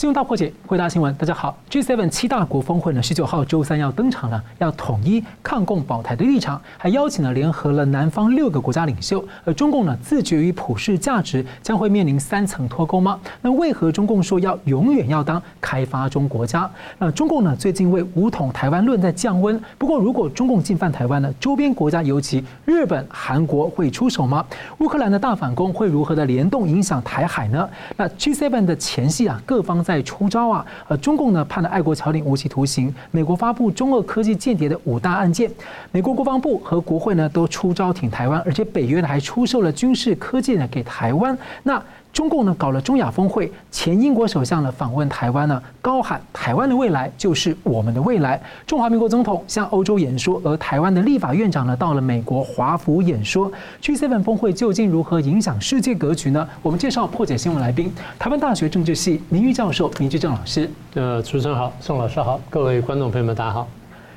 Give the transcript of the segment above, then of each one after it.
新闻大破解，回答新闻。大家好，G7 七大国峰会呢，十九号周三要登场了，要统一抗共保台的立场，还邀请了联合了南方六个国家领袖。而中共呢，自觉于普世价值，将会面临三层脱钩吗？那为何中共说要永远要当开发中国家？那中共呢，最近为武统台湾论在降温。不过，如果中共进犯台湾呢，周边国家尤其日本、韩国会出手吗？乌克兰的大反攻会如何的联动影响台海呢？那 G7 的前夕啊，各方在在出招啊，呃，中共呢判了爱国侨领无期徒刑，美国发布中俄科技间谍的五大案件，美国国防部和国会呢都出招挺台湾，而且北约呢还出售了军事科技呢给台湾，那。中共呢搞了中亚峰会，前英国首相呢访问台湾呢，高喊台湾的未来就是我们的未来。中华民国总统向欧洲演说，而台湾的立法院长呢到了美国华府演说。G7 峰会究竟如何影响世界格局呢？我们介绍破解新闻来宾，台湾大学政治系名誉教授明志正老师。呃，主持人好，宋老师好，各位观众朋友们大家好。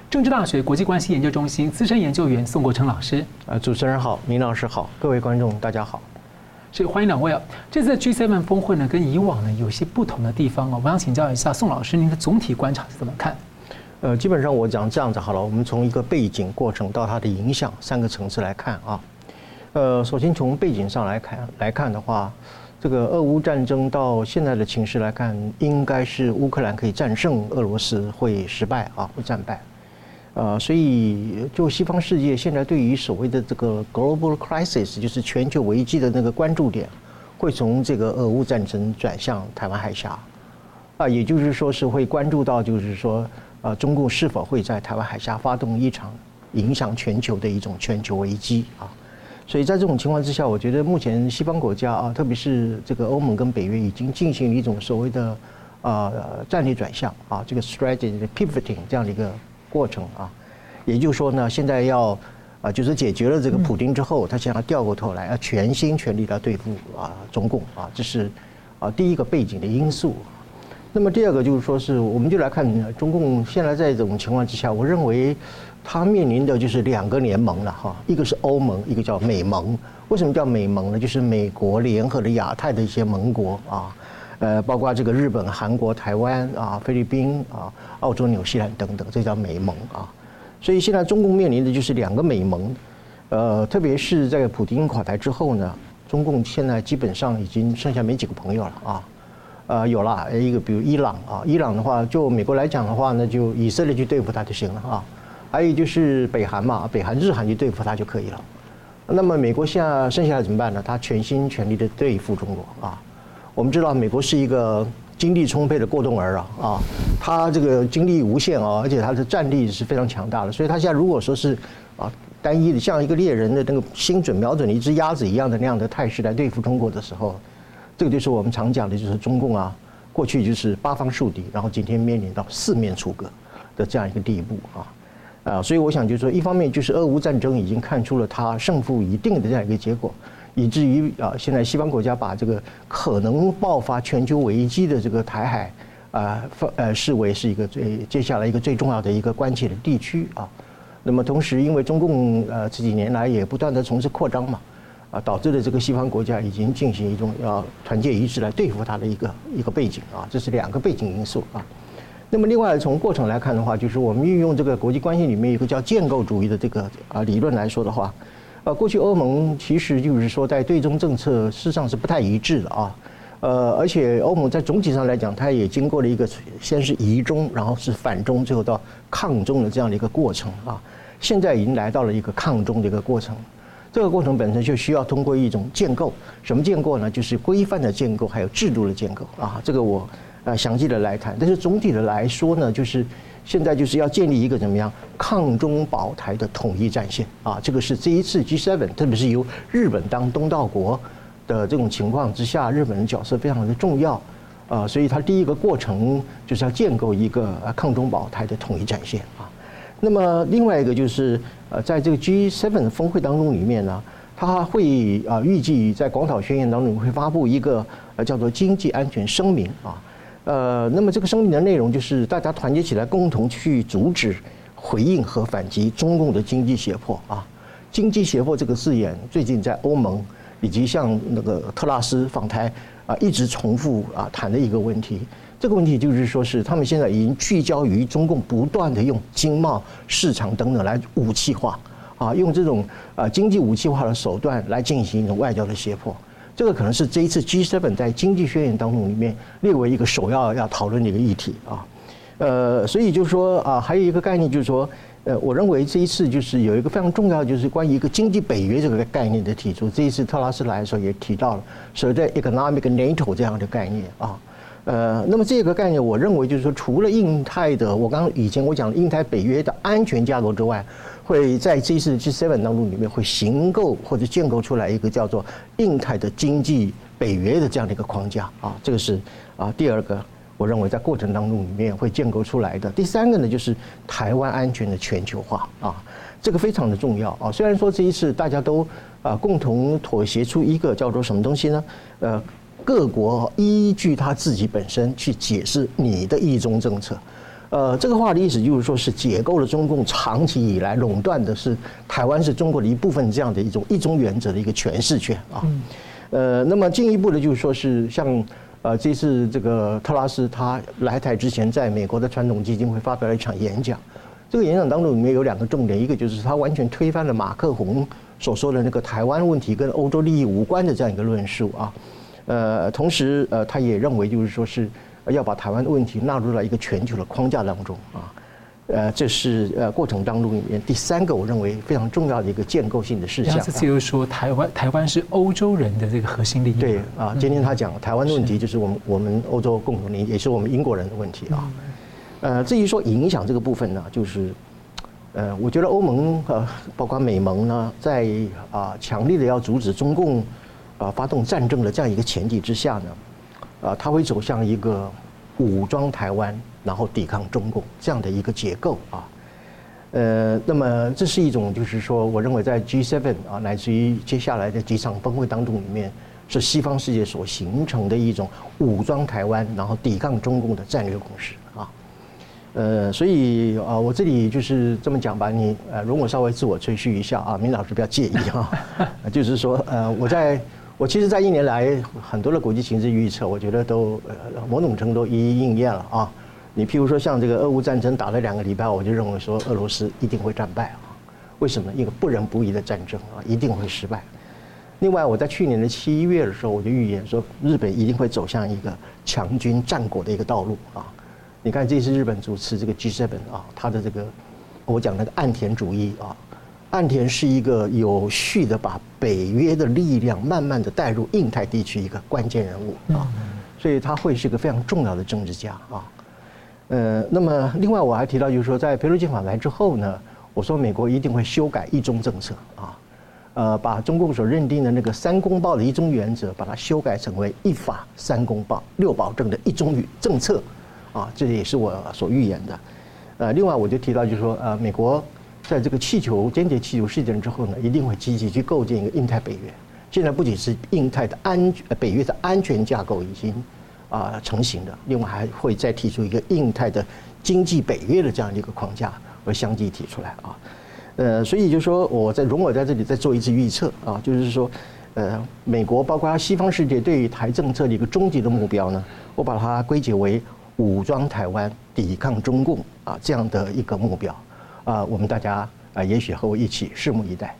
政治大学国际关系研究中心资深研究员宋国成老师。呃，主持人好，明老师好，各位观众大家好。所以欢迎两位啊！这次的 G7 峰会呢，跟以往呢有些不同的地方哦。我想请教一下宋老师，您的总体观察是怎么看？呃，基本上我讲这样子好了，我们从一个背景、过程到它的影响三个层次来看啊。呃，首先从背景上来看来看的话，这个俄乌战争到现在的情势来看，应该是乌克兰可以战胜俄罗斯，会失败啊，会战败。呃，所以就西方世界现在对于所谓的这个 global crisis，就是全球危机的那个关注点，会从这个俄乌战争转向台湾海峡，啊，也就是说是会关注到，就是说，呃，中共是否会在台湾海峡发动一场影响全球的一种全球危机啊？所以在这种情况之下，我觉得目前西方国家啊，特别是这个欧盟跟北约已经进行了一种所谓的呃战略转向啊，这个 strategy pivoting 这样的一个。过程啊，也就是说呢，现在要啊，就是解决了这个普京之后，他想要掉过头来，要全心全力来对付啊中共啊，这是啊第一个背景的因素。那么第二个就是说是，我们就来看中共现在在这种情况之下，我认为他面临的就是两个联盟了哈，一个是欧盟，一个叫美盟。为什么叫美盟呢？就是美国联合的亚太的一些盟国啊。呃，包括这个日本、韩国、台湾啊、菲律宾啊、澳洲、纽西兰等等，这叫美盟啊。所以现在中共面临的就是两个美盟，呃，特别是在普丁垮台之后呢，中共现在基本上已经剩下没几个朋友了啊。呃，有了一个，比如伊朗啊，伊朗的话，就美国来讲的话呢，就以色列去对付他就行了啊。还有就是北韩嘛，北韩、日韩去对付他就可以了。那么美国现在剩下的怎么办呢？他全心全力的对付中国啊。我们知道美国是一个精力充沛的过动儿啊啊，他这个精力无限啊，而且他的战力是非常强大的，所以他现在如果说是啊单一的像一个猎人的那个精准瞄准的一只鸭子一样的那样的态势来对付中国的时候，这个就是我们常讲的就是中共啊，过去就是八方树敌，然后今天面临到四面楚歌的这样一个地步啊啊，所以我想就是说，一方面就是俄乌战争已经看出了他胜负已定的这样一个结果。以至于啊，现在西方国家把这个可能爆发全球危机的这个台海啊，呃视为是一个最接下来一个最重要的一个关切的地区啊。那么同时，因为中共呃这几年来也不断的从事扩张嘛，啊，导致了这个西方国家已经进行一种要团结一致来对付它的一个一个背景啊，这是两个背景因素啊。那么另外从过程来看的话，就是我们运用这个国际关系里面有一个叫建构主义的这个啊理论来说的话。呃，过去欧盟其实就是说，在对中政策事实上是不太一致的啊。呃，而且欧盟在总体上来讲，它也经过了一个先是疑中，然后是反中，最后到抗中的这样的一个过程啊。现在已经来到了一个抗中的一个过程。这个过程本身就需要通过一种建构，什么建构呢？就是规范的建构，还有制度的建构啊。这个我呃详细的来谈。但是总体的来说呢，就是。现在就是要建立一个怎么样抗中保台的统一战线啊！这个是这一次 G7，特别是由日本当东道国的这种情况之下，日本的角色非常的重要啊！所以它第一个过程就是要建构一个抗中保台的统一战线啊。那么另外一个就是呃，在这个 G7 峰会当中里面呢，它会啊预计在广岛宣言当中会发布一个呃叫做经济安全声明啊。呃，那么这个声明的内容就是大家团结起来，共同去阻止、回应和反击中共的经济胁迫啊。经济胁迫这个字眼，最近在欧盟以及像那个特拉斯访台，啊一直重复啊谈的一个问题。这个问题就是说，是他们现在已经聚焦于中共不断的用经贸市场等等来武器化，啊，用这种啊经济武器化的手段来进行一种外交的胁迫。这个可能是这一次 G7 在经济宣言当中里面列为一个首要要讨论的一个议题啊。呃，所以就是说啊，还有一个概念就是说，呃，我认为这一次就是有一个非常重要的，就是关于一个经济北约这个概念的提出。这一次特拉斯来的时候也提到了所谓的 economic NATO 这样的概念啊。呃，那么这个概念，我认为就是说，除了印太的，我刚刚以前我讲的印太北约的安全架构之外，会在这一次 G7 当中里面会形构或者建构出来一个叫做印太的经济北约的这样的一个框架啊，这个是啊第二个，我认为在过程当中里面会建构出来的。第三个呢，就是台湾安全的全球化啊，这个非常的重要啊。虽然说这一次大家都啊共同妥协出一个叫做什么东西呢？呃。各国依据他自己本身去解释你的一中政策，呃，这个话的意思就是说，是解构了中共长期以来垄断的是台湾是中国的一部分这样的一种一中原则的一个诠释权啊，呃，那么进一步的，就是说是像呃这次这个特拉斯他来台之前，在美国的传统基金会发表了一场演讲，这个演讲当中里面有两个重点，一个就是他完全推翻了马克宏所说的那个台湾问题跟欧洲利益无关的这样一个论述啊。呃，同时，呃，他也认为，就是说是要把台湾的问题纳入到一个全球的框架当中啊，呃，这是呃过程当中里面第三个我认为非常重要的一个建构性的事项。这次又说台湾台湾是欧洲人的这个核心利益。对啊，今天他讲台湾的问题就是我们我们欧洲共同利益，也是我们英国人的问题啊。呃，至于说影响这个部分呢，就是呃，我觉得欧盟呃，包括美盟呢，在啊强烈的要阻止中共。啊，发动战争的这样一个前提之下呢，啊，它会走向一个武装台湾，然后抵抗中共这样的一个结构啊。呃，那么这是一种，就是说，我认为在 G7 啊，乃至于接下来的几场峰会当中里面，是西方世界所形成的一种武装台湾，然后抵抗中共的战略共识啊。呃，所以啊，我这里就是这么讲吧，你呃，容我稍微自我吹嘘一下啊，明老师不要介意哈，就是说呃，我在。我其实，在一年来很多的国际形势预测，我觉得都呃某种程度一一应验了啊。你譬如说，像这个俄乌战争打了两个礼拜，我就认为说俄罗斯一定会战败啊。为什么？一个不仁不义的战争啊，一定会失败。另外，我在去年的七月的时候，我就预言说，日本一定会走向一个强军战国的一个道路啊。你看，这次日本主持这个 G7 啊，他的这个我讲那个岸田主义啊。岸田是一个有序的把北约的力量慢慢的带入印太地区一个关键人物啊，所以他会是一个非常重要的政治家啊。呃，那么另外我还提到就是说，在裴洛西访台之后呢，我说美国一定会修改一中政策啊，呃，把中共所认定的那个三公报的一中原则，把它修改成为一法三公报六保证的一中语政策啊，这也是我所预言的。呃，另外我就提到就是说，呃，美国。在这个气球间谍气球事件之后呢，一定会积极去构建一个印太北约。现在不仅是印太的安北约的安全架构已经啊成型了，另外还会再提出一个印太的经济北约的这样的一个框架，而相继提出来啊。呃，所以就说我在容我在这里再做一次预测啊，就是说，呃，美国包括西方世界对于台政策的一个终极的目标呢，我把它归结为武装台湾、抵抗中共啊这样的一个目标。啊，我们大家啊，也许和我一起拭目以待。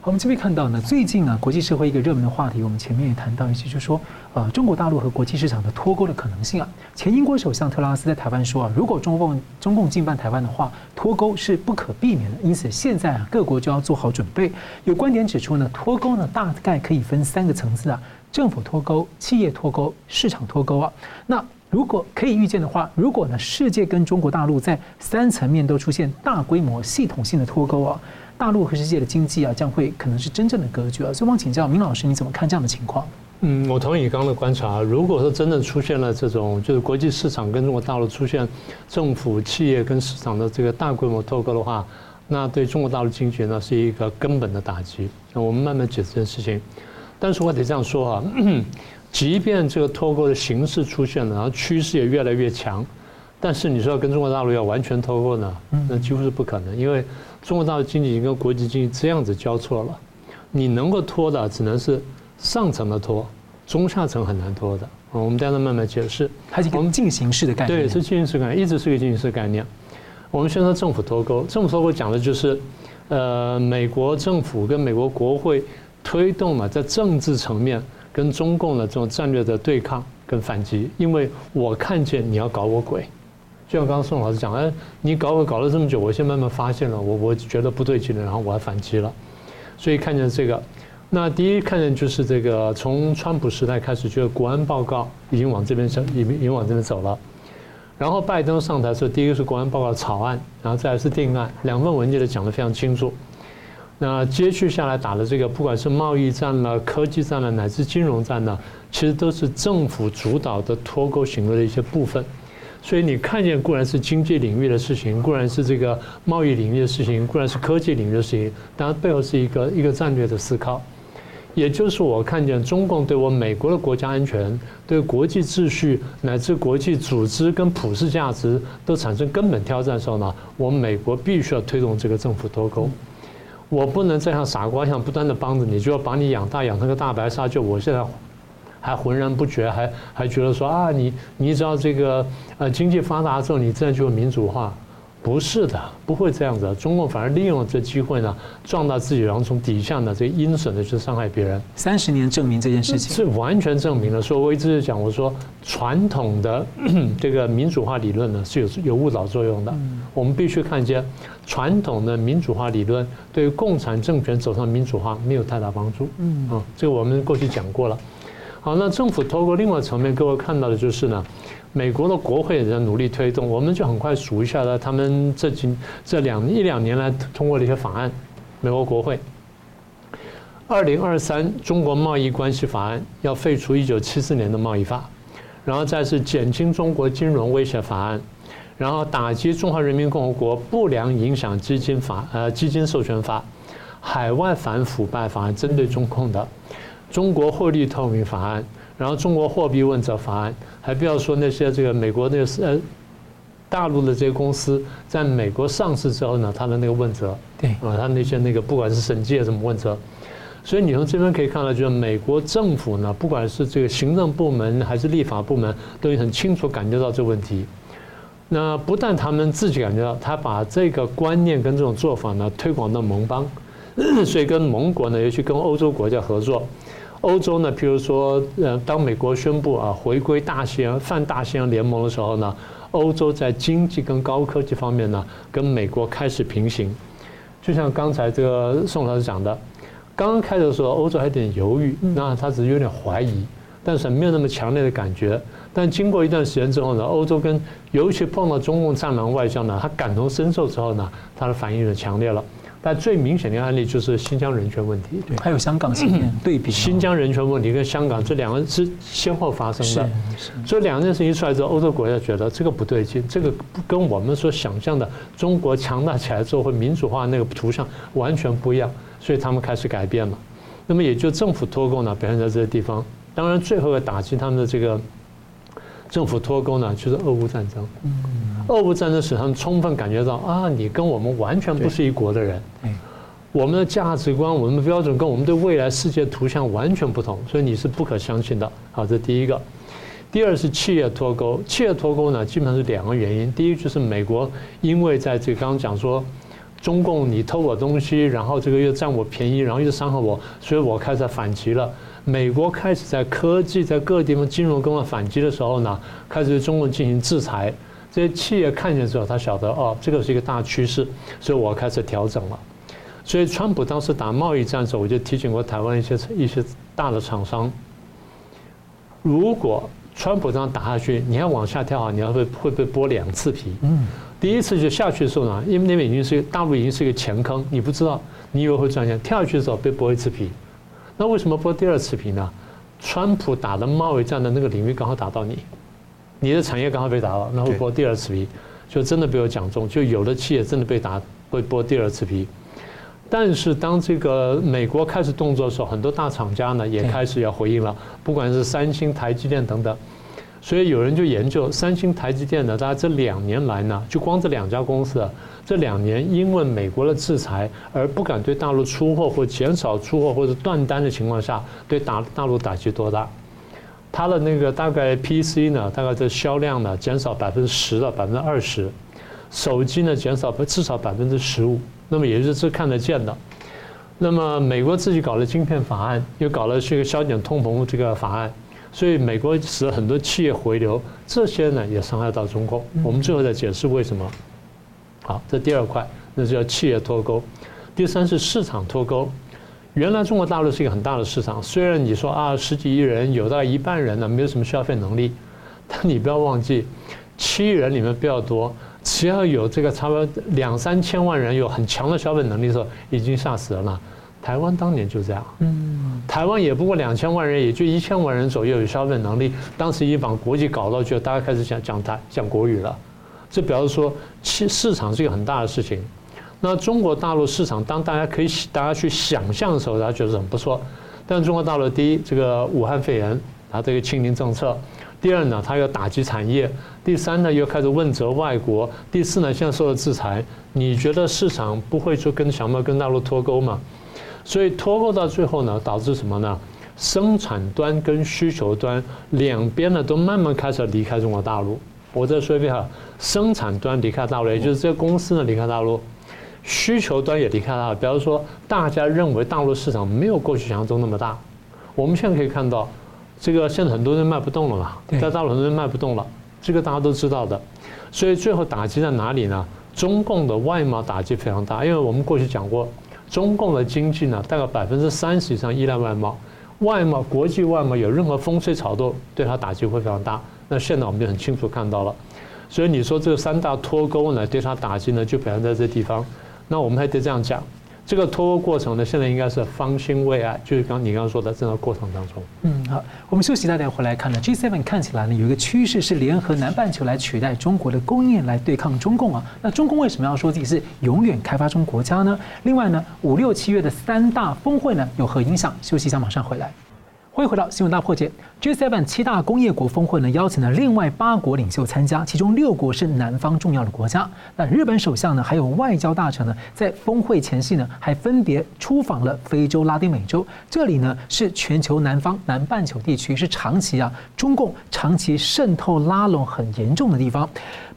好，我们这边看到呢，最近啊，国际社会一个热门的话题，我们前面也谈到一些，就是说，呃，中国大陆和国际市场的脱钩的可能性啊。前英国首相特拉斯在台湾说啊，如果中共中共进犯台湾的话，脱钩是不可避免的。因此，现在啊，各国就要做好准备。有观点指出呢，脱钩呢，大概可以分三个层次啊：政府脱钩、企业脱钩、市场脱钩啊。那如果可以预见的话，如果呢，世界跟中国大陆在三层面都出现大规模系统性的脱钩啊，大陆和世界的经济啊将会可能是真正的割据啊。所以，我请教明老师，你怎么看这样的情况？嗯，我同意刚刚的观察。如果说真的出现了这种，就是国际市场跟中国大陆出现政府、企业跟市场的这个大规模脱钩的话，那对中国大陆经济呢是一个根本的打击。那我们慢慢解释这件事情。但是我得这样说啊。即便这个脱钩的形式出现了，然后趋势也越来越强，但是你说要跟中国大陆要完全脱钩呢，那几乎是不可能，因为中国大陆经济已经跟国际经济这样子交错了，你能够脱的只能是上层的脱，中下层很难脱的。我们待会慢慢解释。它是一个进行式的概念。对，是进行式概念，一直是一个进行式概念。我们先说政府脱钩，政府脱钩讲的就是，呃，美国政府跟美国国会推动了在政治层面跟中共的这种战略的对抗跟反击，因为我看见你要搞我鬼，就像刚刚宋老师讲，哎，你搞我搞了这么久，我现在慢慢发现了，我我觉得不对劲了，然后我还反击了，所以看见这个，那第一看见就是这个，从川普时代开始，就是国安报告已经往这边走，已经已经往这边走了。然后拜登上台的时候，第一个是国安报告草案，然后再来是定案，两份文件都讲得非常清楚。那接续下来打的这个，不管是贸易战了、科技战了，乃至金融战呢，其实都是政府主导的脱钩行为的一些部分。所以你看见固然是经济领域的事情，固然是这个贸易领域的事情，固然是科技领域的事情，当然背后是一个一个战略的思考。也就是我看见中共对我美国的国家安全、对国际秩序乃至国际组织跟普世价值都产生根本挑战的时候呢，我们美国必须要推动这个政府脱钩。我不能再像傻瓜一样不断的帮着你，就要把你养大养成个大白鲨。就我现在还浑然不觉，还还觉得说啊，你你只要这个呃经济发达之后，你自然就会民主化。不是的，不会这样子。中共反而利用了这机会呢，壮大自己，然后从底下呢，这个阴损的去伤害别人。三十年证明这件事情，是完全证明了。所以我一直讲，我说传统的这个民主化理论呢是有有误导作用的。我们必须看见，传统的民主化理论对于共产政权走上民主化没有太大帮助。嗯，啊，这个我们过去讲过了。好，那政府透过另外层面，各位看到的就是呢。美国的国会也在努力推动，我们就很快数一下了。他们这几这两一两年来通过的一些法案，美国国会，二零二三中国贸易关系法案要废除一九七四年的贸易法，然后再是减轻中国金融威胁法案，然后打击中华人民共和国不良影响基金法呃基金授权法，海外反腐败法案针对中共的，中国汇率透明法案。然后中国货币问责法案，还不要说那些这个美国那个呃大陆的这些公司在美国上市之后呢，它的那个问责，对啊，它那些那个不管是审计啊什么问责，所以你从这边可以看到，就是美国政府呢，不管是这个行政部门还是立法部门，都很清楚感觉到这个问题。那不但他们自己感觉到，他把这个观念跟这种做法呢推广到盟邦，所以跟盟国呢，尤其跟欧洲国家合作。欧洲呢，譬如说，呃，当美国宣布啊回归大西洋、泛大西洋联盟的时候呢，欧洲在经济跟高科技方面呢，跟美国开始平行。就像刚才这个宋老师讲的，刚刚开始的时候，欧洲还有点犹豫，那他只是有点怀疑，但是没有那么强烈的感觉。但经过一段时间之后呢，欧洲跟尤其碰到中共战狼外交呢，他感同身受之后呢，他的反应就强烈了。但最明显的案例就是新疆人权问题，对，还有香港新疆对比，新疆人权问题跟香港这两个是先后发生的，所以两件事情出来之后，欧洲国家觉得这个不对劲，这个跟我们所想象的中国强大起来之后会民主化那个图像完全不一样，所以他们开始改变了。那么也就政府脱钩呢，表现在这个地方。当然，最后要打击他们的这个政府脱钩呢，就是俄乌战争。俄乌战争使他们充分感觉到啊，你跟我们完全不是一国的人，我们的价值观、我们的标准跟我们对未来世界图像完全不同，所以你是不可相信的。好，这第一个。第二是企业脱钩，企业脱钩呢，基本上是两个原因。第一就是美国因为在这个刚刚讲说，中共你偷我东西，然后这个又占我便宜，然后又伤害我，所以我开始反击了。美国开始在科技在各个地方金融跟我反击的时候呢，开始对中共进行制裁。这些企业看见之后，他晓得哦，这个是一个大趋势，所以我开始调整了。所以，川普当时打贸易战的时候，我就提醒过台湾一些一些大的厂商，如果川普这样打下去，你要往下跳啊，你要会会被剥两次皮。嗯，第一次就下去的时候呢，因为那边已经是大陆已经是一个钱坑，你不知道，你以为会赚钱，跳下去的时候被剥一次皮。那为什么剥第二次皮呢？川普打的贸易战的那个领域刚好打到你。你的产业刚好被打了，那会剥第二次皮，就真的被我讲中，就有的企业真的被打，会剥第二次皮。但是当这个美国开始动作的时候，很多大厂家呢也开始要回应了，不管是三星、台积电等等。所以有人就研究三星、台积电呢，大家这两年来呢，就光这两家公司啊，这两年因为美国的制裁而不敢对大陆出货或减少出货或者断单的情况下，对大大陆打击多大？它的那个大概 PC 呢，大概这销量呢减少百分之十到百分之二十，手机呢减少至少百分之十五，那么也就是这看得见的。那么美国自己搞了晶片法案，又搞了这个削减通膨这个法案，所以美国使得很多企业回流，这些呢也伤害到中共。我们最后再解释为什么。好，这第二块，那就叫企业脱钩。第三是市场脱钩。原来中国大陆是一个很大的市场，虽然你说啊十几亿人，有大概一半人呢没有什么消费能力，但你不要忘记，七亿人里面比较多，只要有这个差不多两三千万人有很强的消费能力的时候，已经吓死人了。台湾当年就这样，嗯，台湾也不过两千万人，也就一千万人左右有消费能力，当时一把国际搞到就大家开始讲讲台讲国语了，这表示说其市场是一个很大的事情。那中国大陆市场，当大家可以大家去想象的时候，大家觉得很不错。但中国大陆第一，这个武汉肺炎，它这个清零政策；第二呢，它要打击产业；第三呢，又开始问责外国；第四呢，现在受到制裁。你觉得市场不会就跟想要跟大陆脱钩吗？所以脱钩到最后呢，导致什么呢？生产端跟需求端两边呢，都慢慢开始离开中国大陆。我再说一遍哈，生产端离开大陆，也就是这个公司呢离开大陆。需求端也离开了，比方说，大家认为大陆市场没有过去想象中那么大。我们现在可以看到，这个现在很多人卖不动了嘛，在大陆很多人卖不动了，这个大家都知道的。所以最后打击在哪里呢？中共的外贸打击非常大，因为我们过去讲过，中共的经济呢，大概百分之三十以上依赖外贸，外贸国际外贸有任何风吹草动，对它打击会非常大。那现在我们就很清楚看到了，所以你说这个三大脱钩呢，对它打击呢，就表现在这地方。那我们还得这样讲，这个脱钩过程呢，现在应该是方兴未艾，就是刚你刚刚说的这个过程当中。嗯，好，我们休息，大家回来看呢，G7 看起来呢有一个趋势是联合南半球来取代中国的供应来对抗中共啊。那中共为什么要说自己是永远开发中国家呢？另外呢，五六七月的三大峰会呢有何影响？休息一下，马上回来。欢迎回到新闻大破解。G7 七大工业国峰会呢，邀请了另外八国领袖参加，其中六国是南方重要的国家。那日本首相呢，还有外交大臣呢，在峰会前夕呢，还分别出访了非洲、拉丁美洲。这里呢，是全球南方南半球地区，是长期啊，中共长期渗透拉拢很严重的地方。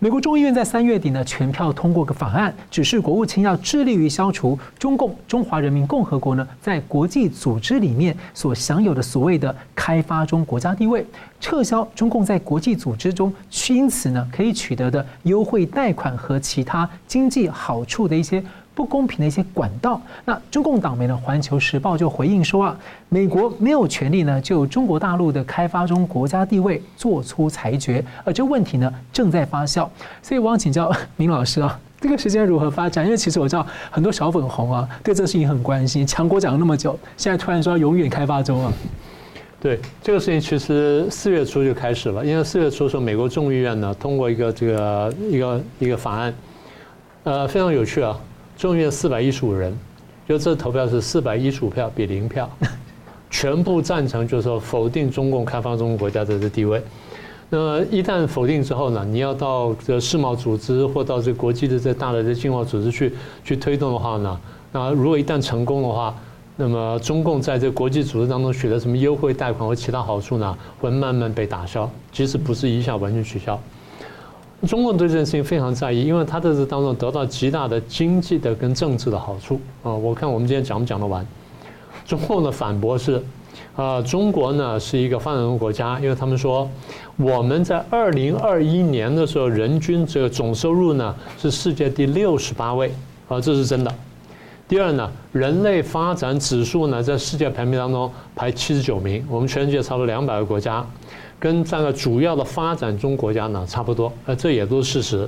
美国众议院在三月底呢，全票通过个法案，指示国务卿要致力于消除中共中华人民共和国呢，在国际组织里面所享有的所谓的开发中国家地位，撤销中共在国际组织中因此呢可以取得的优惠贷款和其他经济好处的一些。不公平的一些管道，那中共党媒呢，《环球时报》就回应说啊，美国没有权利呢就中国大陆的开发中国家地位做出裁决，而这问题呢正在发酵。所以我想请教 明老师啊，这个时间如何发展？因为其实我知道很多小粉红啊对这事情很关心，强国讲了那么久，现在突然说要永远开发中啊。对这个事情，其实四月初就开始了，因为四月初的时候，美国众议院呢通过一个这个一个一个法案，呃，非常有趣啊。众院四百一十五人，就这投票是四百一十五票比零票，全部赞成，就是说否定中共开发中国国家的这地位。那么一旦否定之后呢，你要到这世贸组织或到这国际的这大的这经贸组织去去推动的话呢，那如果一旦成功的话，那么中共在这国际组织当中取得什么优惠贷款或其他好处呢，会慢慢被打消，即使不是一下完全取消。中共对这件事情非常在意，因为他在这当中得到极大的经济的跟政治的好处啊。我看我们今天讲不讲得完？中共的反驳是，啊，中国呢是一个发展中国家，因为他们说我们在二零二一年的时候，人均这个总收入呢是世界第六十八位啊，这是真的。第二呢，人类发展指数呢在世界排名当中排七十九名，我们全世界差不多两百个国家。跟这个主要的发展中国家呢差不多，呃，这也都是事实。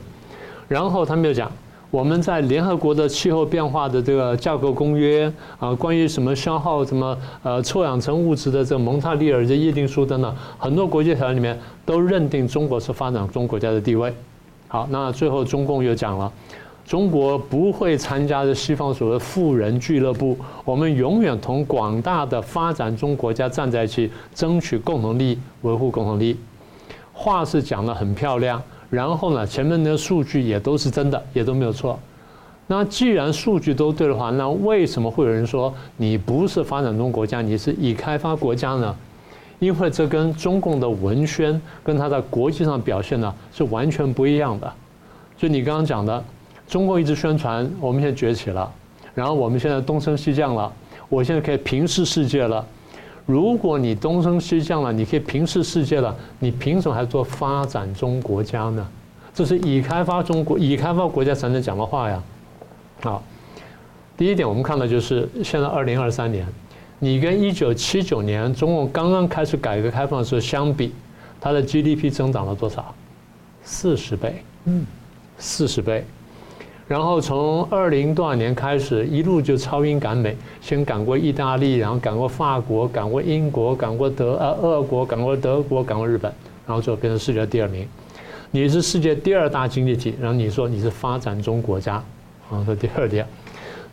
然后他们又讲，我们在联合国的气候变化的这个架构公约啊，关于什么消耗什么呃臭氧层物质的这个蒙特利尔这议定书等等，很多国际条约里面都认定中国是发展中国家的地位。好，那最后中共又讲了。中国不会参加的西方所谓富人俱乐部，我们永远同广大的发展中国家站在一起，争取共同利益，维护共同利益。话是讲得很漂亮，然后呢，前面的数据也都是真的，也都没有错。那既然数据都对的话，那为什么会有人说你不是发展中国家，你是已开发国家呢？因为这跟中共的文宣跟它在国际上表现呢是完全不一样的。就你刚刚讲的，中共一直宣传我们现在崛起了，然后我们现在东升西降了，我现在可以平视世界了。如果你东升西降了，你可以平视世界了，你凭什么还做发展中国家呢？这是已开发中国、已开发国家才能讲的话呀。好，第一点我们看到就是现在二零二三年，你跟一九七九年中共刚刚开始改革开放的时候相比，它的 GDP 增长了多少？四十倍，嗯，四十倍。然后从二零多少年开始，一路就超英赶美，先赶过意大利，然后赶过法国，赶过英国，赶过德呃俄国，赶过德国，赶过日本，然后最后变成世界第二名。你是世界第二大经济体，然后你说你是发展中国家，啊，这第二点。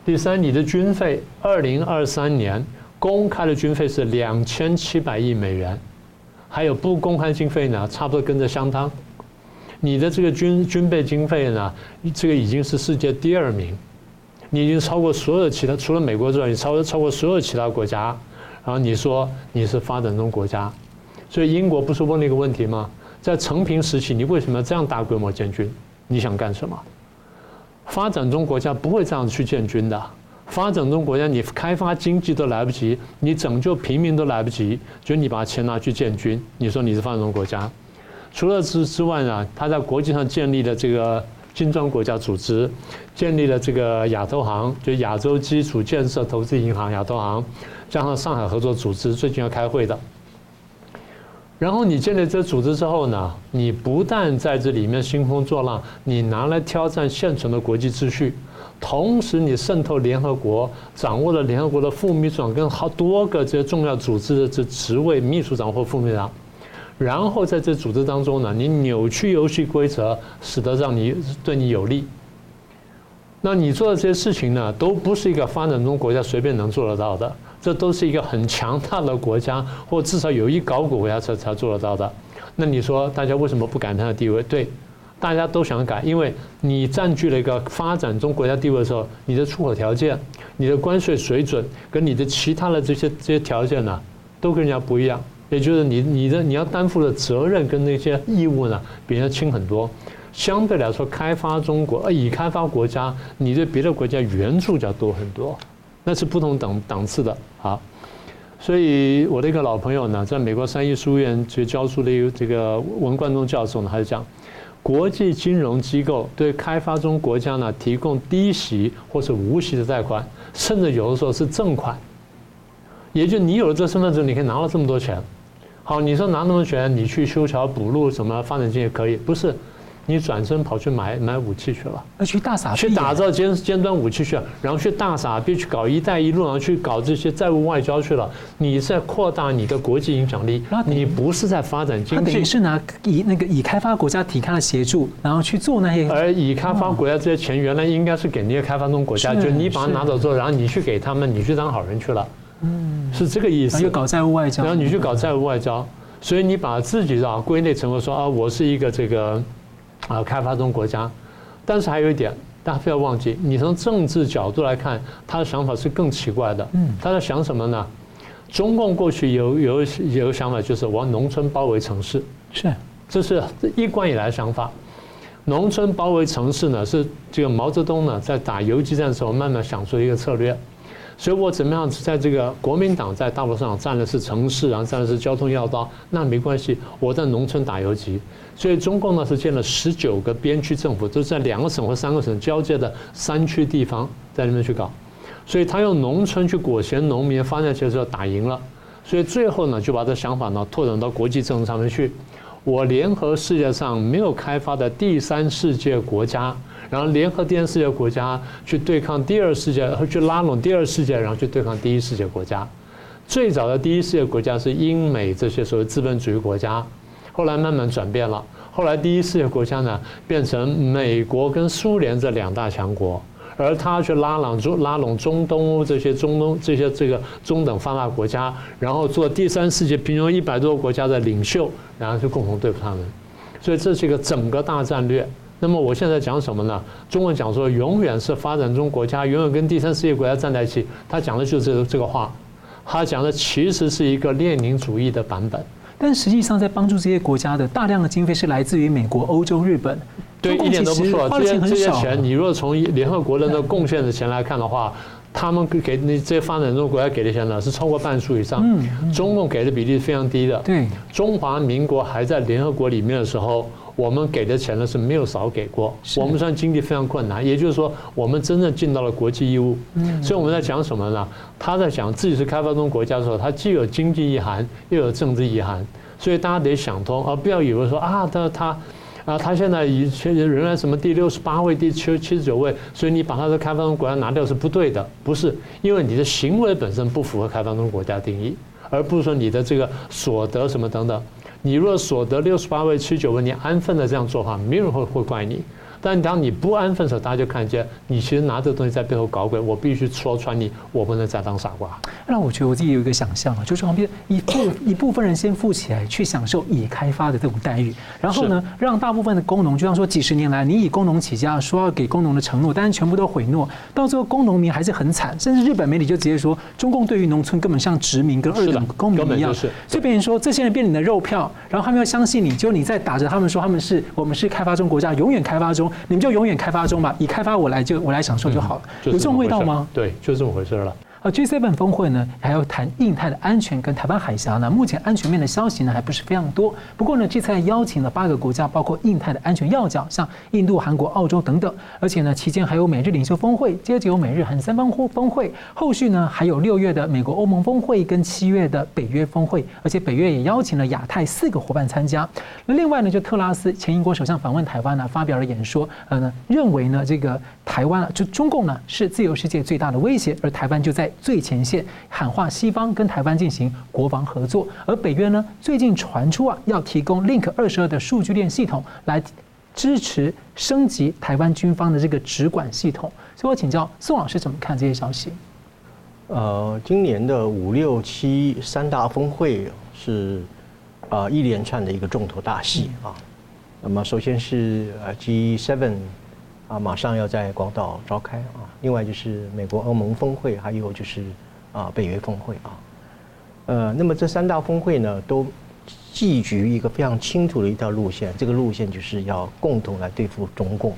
第三，你的军费，二零二三年公开的军费是两千七百亿美元，还有不公开经费呢，差不多跟着相当。你的这个军军备经费呢，这个已经是世界第二名，你已经超过所有其他除了美国之外，你超超过所有其他国家。然后你说你是发展中国家，所以英国不是问了一个问题吗？在成平时期，你为什么要这样大规模建军？你想干什么？发展中国家不会这样去建军的。发展中国家你开发经济都来不及，你拯救平民都来不及，就你把钱拿去建军，你说你是发展中国家？除了之之外呢，他在国际上建立了这个金砖国家组织，建立了这个亚投行，就亚洲基础建设投资银行亚投行，加上上海合作组织，最近要开会的。然后你建立这组织之后呢，你不但在这里面兴风作浪，你拿来挑战现存的国际秩序，同时你渗透联合国，掌握了联合国的副秘书长跟好多个这些重要组织的这职位秘书长或副秘书长。然后在这组织当中呢，你扭曲游戏规则，使得让你对你有利。那你做的这些事情呢，都不是一个发展中国家随便能做得到的，这都是一个很强大的国家，或至少有一搞股国家才才做得到的。那你说大家为什么不改它的地位？对，大家都想改，因为你占据了一个发展中国家地位的时候，你的出口条件、你的关税水准跟你的其他的这些这些条件呢，都跟人家不一样。也就是你你的你要担负的责任跟那些义务呢，比人家轻很多。相对来说，开发中国呃已开发国家，你对别的国家援助就要多很多，那是不同等档次的啊。所以我的一个老朋友呢，在美国三一书院去教书的一个这个文冠中教授呢，他就讲，国际金融机构对开发中国家呢提供低息或者无息的贷款，甚至有的时候是赠款。也就你有了这身份证，你可以拿到这么多钱。好，你说拿那么钱，你去修桥补路什么发展经济可以？不是，你转身跑去买买武器去了，那去大撒币，去打造尖尖端武器去了，然后去大傻逼去搞一带一路，然后去搞这些债务外交去了。你在扩大你的国际影响力，你不是在发展经济。等于是拿以那个以开发国家提供的协助，然后去做那些。而已开发国家这些钱原来应该是给那些开发中国家，就你把它拿走之后，然后你去给他们，你去当好人去了。嗯，是这个意思。要搞债务外交，然后你去搞债务外交，所以你把自己啊归类成为说啊，我是一个这个啊开发中国家。但是还有一点，大家不要忘记，你从政治角度来看，他的想法是更奇怪的。嗯，他在想什么呢？中共过去有有有个想法，就是往农村包围城市。是，这是一贯以来的想法。农村包围城市呢，是这个毛泽东呢在打游击战的时候慢慢想出一个策略。所以我怎么样在这个国民党在大陆上占的是城市，然后占的是交通要道，那没关系，我在农村打游击。所以中共呢是建了十九个边区政府，都是在两个省或三个省交界的山区地方，在那边去搞。所以他用农村去裹挟农民，发展起来之后打赢了。所以最后呢就把这想法呢拓展到国际政治上面去。我联合世界上没有开发的第三世界国家。然后联合第三世界国家去对抗第二世界，然后去拉拢第二世界，然后去对抗第一世界国家。最早的第一世界国家是英美这些所谓资本主义国家，后来慢慢转变了。后来第一世界国家呢，变成美国跟苏联这两大强国，而他去拉拢中拉拢中东欧这些中东这些这个中等发达国家，然后做第三世界平均一百多个国家的领袖，然后去共同对付他们。所以这是一个整个大战略。那么我现在讲什么呢？中文讲说永远是发展中国家，永远跟第三世界国家站在一起。他讲的就是这个这个话。他讲的其实是一个列宁主义的版本。但实际上，在帮助这些国家的大量的经费是来自于美国、欧洲、日本。对，一点都不错。这些这些钱，你如果从联合国的那贡献的钱来看的话，他们给你这些发展中国家给的钱呢，是超过半数以上。嗯中共给的比例是非常低的。对，中华民国还在联合国里面的时候。我们给的钱呢是没有少给过，我们虽然经济非常困难，也就是说我们真正尽到了国际义务。嗯，所以我们在讲什么呢？他在讲自己是开发中国家的时候，他既有经济意涵，又有政治意涵，所以大家得想通，而不要以为说啊，他他啊，他现在以前仍然什么第六十八位、第七七十九位，所以你把他的开发中国家拿掉是不对的，不是，因为你的行为本身不符合开发中国家定义，而不是说你的这个所得什么等等。你若所得六十八位、七十九位，你安分的这样做的话，没有人会会怪你。但当你不安分的时候，大家就看见你其实拿这个东西在背后搞鬼。我必须戳穿你，我不能再当傻瓜。让我觉得我自己有一个想象啊，就是旁边一部 一部分人先富起来，去享受已开发的这种待遇，然后呢，让大部分的工农，就像说几十年来你以工农起家，说要给工农的承诺，但是全部都毁诺，到最后工农民还是很惨。甚至日本媒体就直接说，中共对于农村根本像殖民跟二等公民一样。是。所以别人说这些人变你的肉票，然后他们要相信你，就你在打着他们说他们是我们是开发中国家，永远开发中。你们就永远开发中吧，以开发我来就我来享受就好了，有这种味道吗？对，就这么回事了。而 G7 峰会呢，还要谈印太的安全跟台湾海峡呢。目前安全面的消息呢，还不是非常多。不过呢，这次还邀请了八个国家，包括印太的安全要角，像印度、韩国、澳洲等等。而且呢，期间还有美日领袖峰会，接着有美日韩三方峰会。后续呢，还有六月的美国欧盟峰会跟七月的北约峰会。而且北约也邀请了亚太四个伙伴参加。那另外呢，就特拉斯前英国首相访问台湾呢，发表了演说，呃呢，认为呢，这个台湾啊，就中共呢，是自由世界最大的威胁，而台湾就在。最前线喊话西方跟台湾进行国防合作，而北约呢，最近传出啊要提供 Link 二十二的数据链系统来支持升级台湾军方的这个直管系统，所以我请教宋老师怎么看这些消息？呃，今年的五六七三大峰会是啊一连串的一个重头大戏啊，那么首先是呃 G7。啊，马上要在广岛召开啊！另外就是美国欧盟峰会，还有就是啊北约峰会啊。呃，那么这三大峰会呢，都寄居一个非常清楚的一条路线，这个路线就是要共同来对付中共。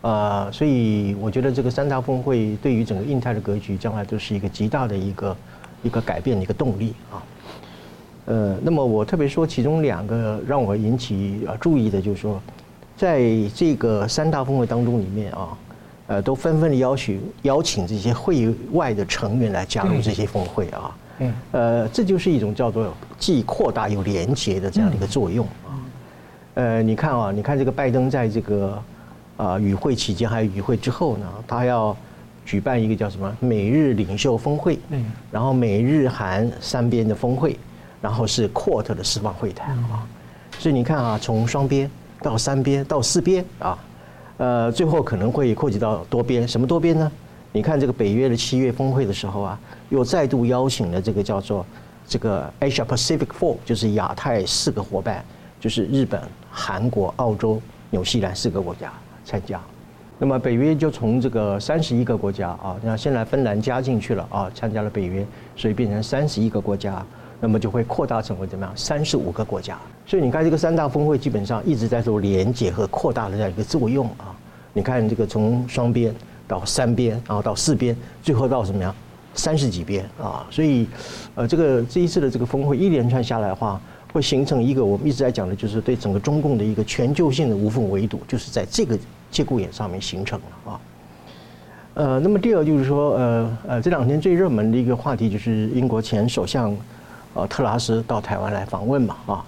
啊，所以我觉得这个三大峰会对于整个印太的格局，将来都是一个极大的一个一个改变的一个动力啊。呃，那么我特别说其中两个让我引起啊注意的，就是说。在这个三大峰会当中里面啊，呃，都纷纷的邀请邀请这些会外的成员来加入这些峰会啊，嗯，呃，这就是一种叫做既扩大又连结的这样的一个作用啊，呃，你看啊，你看这个拜登在这个啊与会期间还有与会之后呢，他要举办一个叫什么美日领袖峰会，嗯，然后美日韩三边的峰会，然后是 QUAD 的四方会谈啊，所以你看啊，从双边。到三边到四边啊，呃，最后可能会扩及到多边。什么多边呢？你看这个北约的七月峰会的时候啊，又再度邀请了这个叫做这个 Asia Pacific Four，就是亚太四个伙伴，就是日本、韩国、澳洲、纽西兰四个国家参加。那么北约就从这个三十一个国家啊，那现在芬兰加进去了啊，参加了北约，所以变成三十一个国家。那么就会扩大成为怎么样？三十五个国家。所以你看，这个三大峰会基本上一直在做连接和扩大的这样一个作用啊。你看这个从双边到三边，然后到四边，最后到什么样？三十几边啊。所以，呃，这个这一次的这个峰会一连串下来的话，会形成一个我们一直在讲的，就是对整个中共的一个全球性的无缝围堵，就是在这个节骨眼上面形成了啊。呃，那么第二就是说，呃呃，这两天最热门的一个话题就是英国前首相。呃，特拉斯到台湾来访问嘛，啊，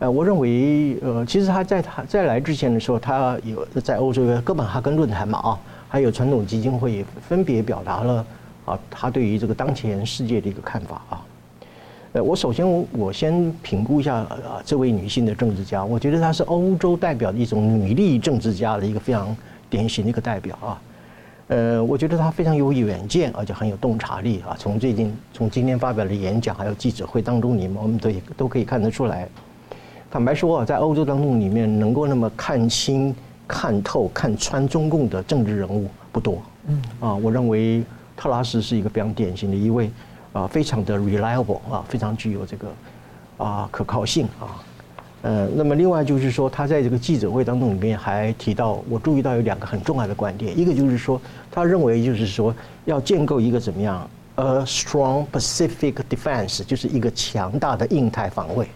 呃，我认为，呃，其实他在他在来之前的时候，他有在欧洲的哥本哈根论坛嘛，啊，还有传统基金会分别表达了啊，他对于这个当前世界的一个看法啊。呃，我首先我先评估一下啊，这位女性的政治家，我觉得她是欧洲代表的一种女力政治家的一个非常典型的一个代表啊。呃，我觉得他非常有远见，而且很有洞察力啊。从最近，从今天发表的演讲，还有记者会当中，你们我们都都可以看得出来。坦白说啊，在欧洲当中里面，能够那么看清、看透、看穿中共的政治人物不多。嗯。啊，我认为特拉斯是一个非常典型的一位啊非常的 reliable 啊，非常具有这个啊可靠性啊。呃，那么另外就是说，他在这个记者会当中里面还提到，我注意到有两个很重要的观点，一个就是说，他认为就是说要建构一个怎么样，a strong Pacific defense，就是一个强大的印太防卫。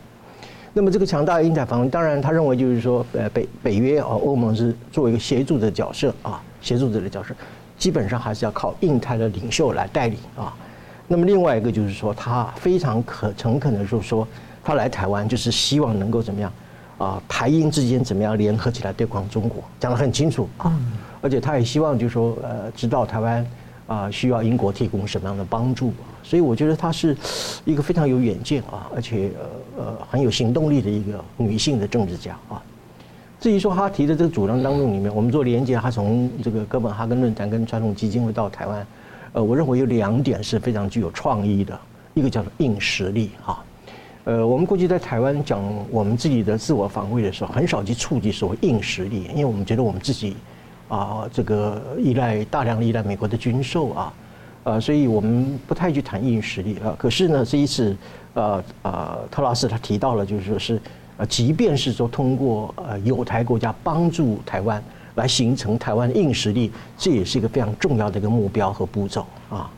那么这个强大的印太防卫，当然他认为就是说，呃，北北约啊，欧盟是作为一个协助的角色啊，协助者的角色，基本上还是要靠印太的领袖来带领啊。那么另外一个就是说，他非常可诚恳的就是说。他来台湾就是希望能够怎么样啊？台英之间怎么样联合起来对抗中国？讲得很清楚啊！而且他也希望就是说，呃，知道台湾啊需要英国提供什么样的帮助。所以我觉得她是一个非常有远见啊，而且呃呃很有行动力的一个女性的政治家啊。至于说他提的这个主张当中里面，我们做连接，他从这个哥本哈根论坛跟传统基金会到台湾，呃，我认为有两点是非常具有创意的，一个叫做硬实力啊。呃，我们过去在台湾讲我们自己的自我防卫的时候，很少去触及所谓硬实力，因为我们觉得我们自己啊，这个依赖大量依赖美国的军售啊，呃，所以我们不太去谈硬实力啊。可是呢，这一次，呃呃，特拉斯他提到了，就是说是，呃，即便是说通过呃友台国家帮助台湾来形成台湾的硬实力，这也是一个非常重要的一个目标和步骤啊。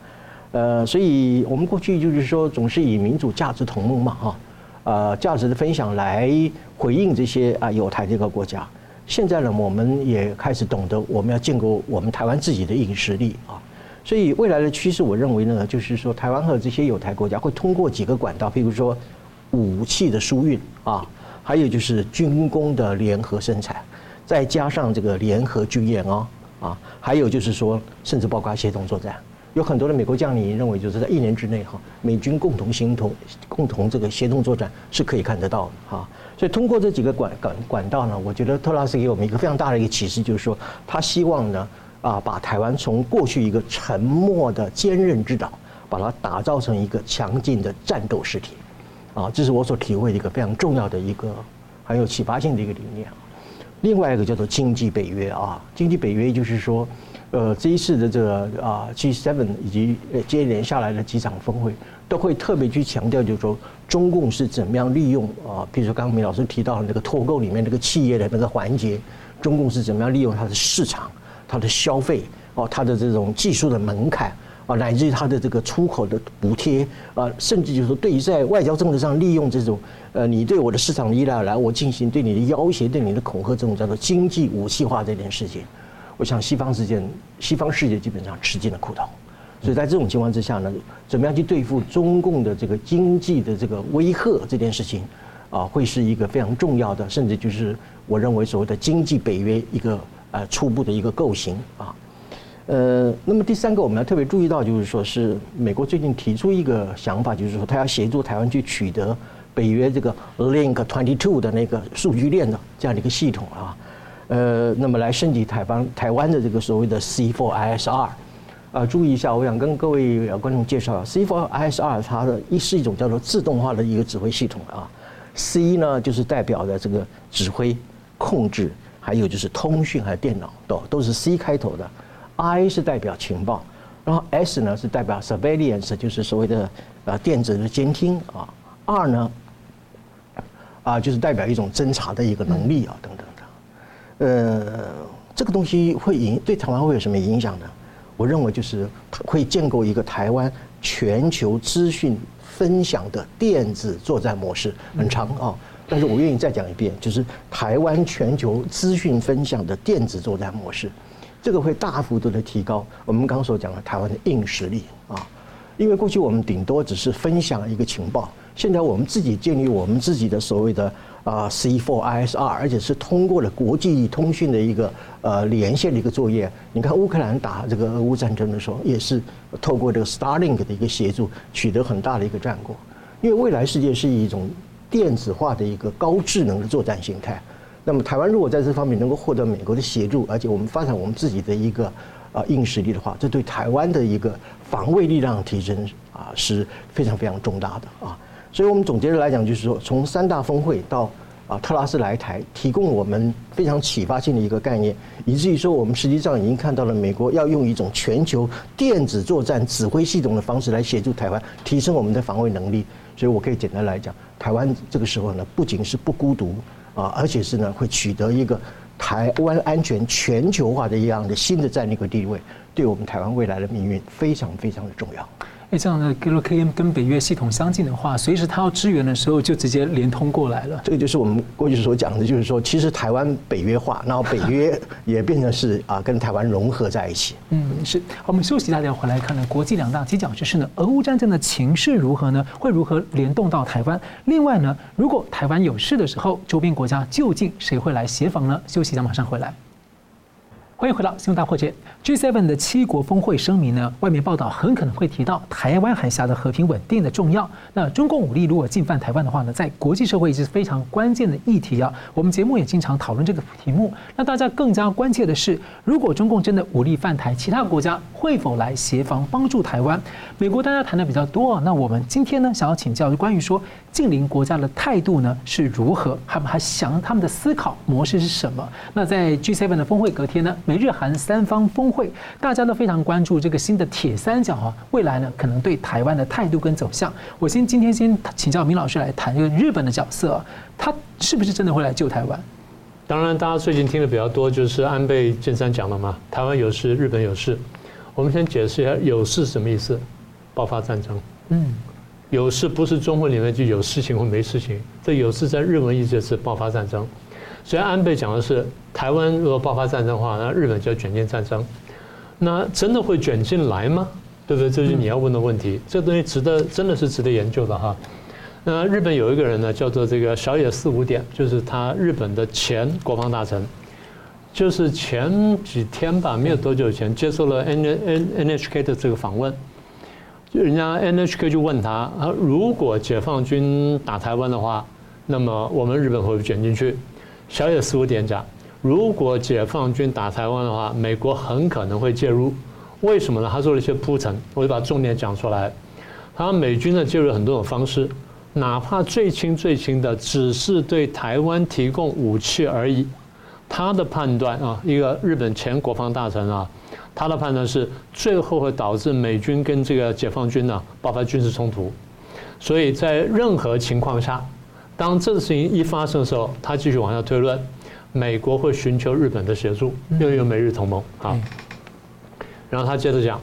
呃，所以我们过去就是说，总是以民主价值同盟嘛，哈，呃，价值的分享来回应这些啊有台这个国家。现在呢，我们也开始懂得我们要建构我们台湾自己的硬实力啊。所以未来的趋势，我认为呢，就是说台湾和这些有台国家会通过几个管道，譬如说武器的输运啊，还有就是军工的联合生产，再加上这个联合军演哦，啊，还有就是说，甚至包括协同作战。有很多的美国将领认为，就是在一年之内哈，美军共同行动、共同这个协同作战是可以看得到的哈。所以通过这几个管管管道呢，我觉得特拉斯给我们一个非常大的一个启示，就是说他希望呢啊，把台湾从过去一个沉默的坚韧之岛，把它打造成一个强劲的战斗实体啊。这是我所体会的一个非常重要的一个很有启发性的一个理念啊。另外一个叫做经济北约啊，经济北约就是说。呃，这一次的这个啊 G7 以及接连下来的几场峰会，都会特别去强调，就是说中共是怎么样利用啊，比如说刚刚明老师提到的那个脱钩里面那个企业的那个环节，中共是怎么样利用它的市场、它的消费哦、它的这种技术的门槛啊，乃至于它的这个出口的补贴啊，甚至就是对于在外交政策上利用这种呃，你对我的市场依赖来，我进行对你的要挟、对你的恐吓，这种叫做经济武器化这件事情。我想西方世界，西方世界基本上吃尽了苦头，所以在这种情况之下呢，怎么样去对付中共的这个经济的这个威吓这件事情，啊，会是一个非常重要的，甚至就是我认为所谓的经济北约一个呃初步的一个构型啊，呃，那么第三个我们要特别注意到，就是说是美国最近提出一个想法，就是说他要协助台湾去取得北约这个 Link Twenty Two 的那个数据链的这样的一个系统啊。呃，那么来升级台湾台湾的这个所谓的 C4ISR，啊，注意一下，我想跟各位观众介绍，C4ISR 它的一是一种叫做自动化的一个指挥系统啊，C 呢就是代表的这个指挥、控制，还有就是通讯还有电脑都都是 C 开头的，I 是代表情报，然后 S 呢是代表 surveillance，就是所谓的啊电子的监听啊，R 呢啊就是代表一种侦查的一个能力啊等等的。呃，这个东西会影对台湾会有什么影响呢？我认为就是会建构一个台湾全球资讯分享的电子作战模式，很长啊。但是我愿意再讲一遍，就是台湾全球资讯分享的电子作战模式，这个会大幅度的提高我们刚刚所讲的台湾的硬实力啊。因为过去我们顶多只是分享一个情报，现在我们自己建立我们自己的所谓的。啊，C4ISR，而且是通过了国际通讯的一个呃连线的一个作业。你看乌克兰打这个俄乌战争的时候，也是透过这个 Starlink 的一个协助，取得很大的一个战果。因为未来世界是一种电子化的一个高智能的作战形态。那么台湾如果在这方面能够获得美国的协助，而且我们发展我们自己的一个啊硬实力的话，这对台湾的一个防卫力量的提升啊是非常非常重大的啊。所以，我们总结的来讲，就是说，从三大峰会到啊，特拉斯来台，提供我们非常启发性的一个概念，以至于说我们实际上已经看到了美国要用一种全球电子作战指挥系统的方式来协助台湾提升我们的防卫能力。所以我可以简单来讲，台湾这个时候呢，不仅是不孤独啊，而且是呢会取得一个台湾安全全球化的一样的新的战略和地位，对我们台湾未来的命运非常非常的重要。哎，这样的，如果 KM 跟北约系统相近的话，随时他要支援的时候，就直接连通过来了。这个就是我们过去所讲的，就是说，其实台湾北约化，然后北约也变成是啊，跟台湾融合在一起。嗯，是。我们休息一下，再回来看呢，国际两大犄角之势呢，俄乌战争的情势如何呢？会如何联动到台湾？另外呢，如果台湾有事的时候，周边国家究竟谁会来协防呢？休息一下，马上回来。欢迎回到新闻大破解。G7 的七国峰会声明呢，外面报道很可能会提到台湾海峡的和平稳定的重要。那中共武力如果进犯台湾的话呢，在国际社会是非常关键的议题啊。我们节目也经常讨论这个题目。那大家更加关切的是，如果中共真的武力犯台，其他国家会否来协防帮助台湾？美国大家谈的比较多啊。那我们今天呢，想要请教关于说近邻国家的态度呢是如何？他们还想他们的思考模式是什么？那在 G7 的峰会隔天呢，美日韩三方峰会，大家都非常关注这个新的铁三角啊，未来呢可能对台湾的态度跟走向。我先今天先请教明老师来谈这个日本的角色，他是不是真的会来救台湾？当然，大家最近听的比较多就是安倍晋三讲了嘛，台湾有事，日本有事。我们先解释一下有事什么意思？爆发战争。嗯，有事不是中文里面就有事情或没事情，这有事在日文意思是爆发战争。所以安倍讲的是，台湾如果爆发战争的话，那日本就要卷进战争。那真的会卷进来吗？对不对？这是你要问的问题。这东西值得，真的是值得研究的哈。那日本有一个人呢，叫做这个小野四五点，就是他日本的前国防大臣，就是前几天吧，没有多久前接受了 N N N H K 的这个访问，就人家 N H K 就问他啊，如果解放军打台湾的话，那么我们日本会不会卷进去？小野四五点讲，如果解放军打台湾的话，美国很可能会介入。为什么呢？他做了一些铺陈，我就把重点讲出来。他美军呢介入很多种方式，哪怕最轻最轻的，只是对台湾提供武器而已。他的判断啊，一个日本前国防大臣啊，他的判断是最后会导致美军跟这个解放军呢爆发军事冲突。所以在任何情况下。当这个事情一发生的时候，他继续往下推论，美国会寻求日本的协助，又有美日同盟啊。然后他接着讲，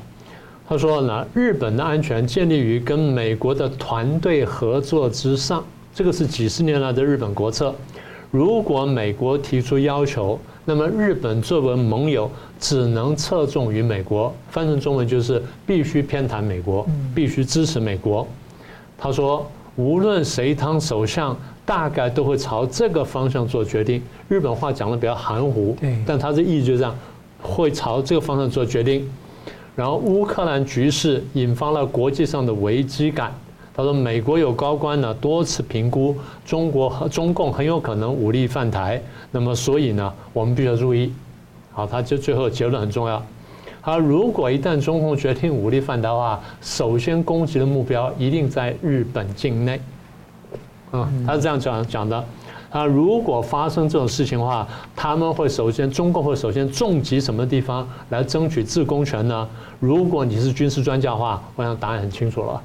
他说呢，日本的安全建立于跟美国的团队合作之上，这个是几十年来的日本国策。如果美国提出要求，那么日本作为盟友，只能侧重于美国。翻成中文就是必须偏袒美国，必须支持美国。他说。无论谁当首相，大概都会朝这个方向做决定。日本话讲的比较含糊，但他的意思就是这样，会朝这个方向做决定。然后乌克兰局势引发了国际上的危机感。他说，美国有高官呢多次评估中国和中共很有可能武力犯台，那么所以呢，我们必须要注意。好，他就最后结论很重要。他如果一旦中共决定武力犯台的话，首先攻击的目标一定在日本境内。啊，他是这样讲讲的。啊，如果发生这种事情的话，他们会首先中共会首先重击什么地方来争取制空权呢？如果你是军事专家的话，我想答案很清楚了。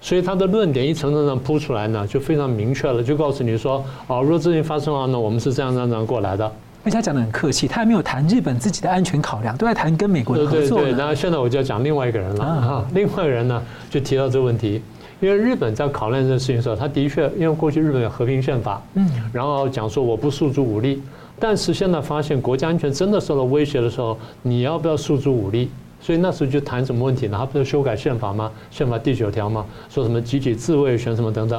所以他的论点一层层的铺出来呢，就非常明确了，就告诉你说，哦，如果这事情发生的话呢，我们是这样这样这样过来的。而且他讲的很客气，他还没有谈日本自己的安全考量，都在谈跟美国的合作。对对对，然后现在我就要讲另外一个人了啊，另外一个人呢就提到这个问题，因为日本在考量这个事情的时候，他的确因为过去日本有和平宪法，嗯，然后讲说我不诉诸武力，但是现在发现国家安全真的受到威胁的时候，你要不要诉诸武力？所以那时候就谈什么问题呢？他不是修改宪法吗？宪法第九条吗？说什么集体自卫权什么等等。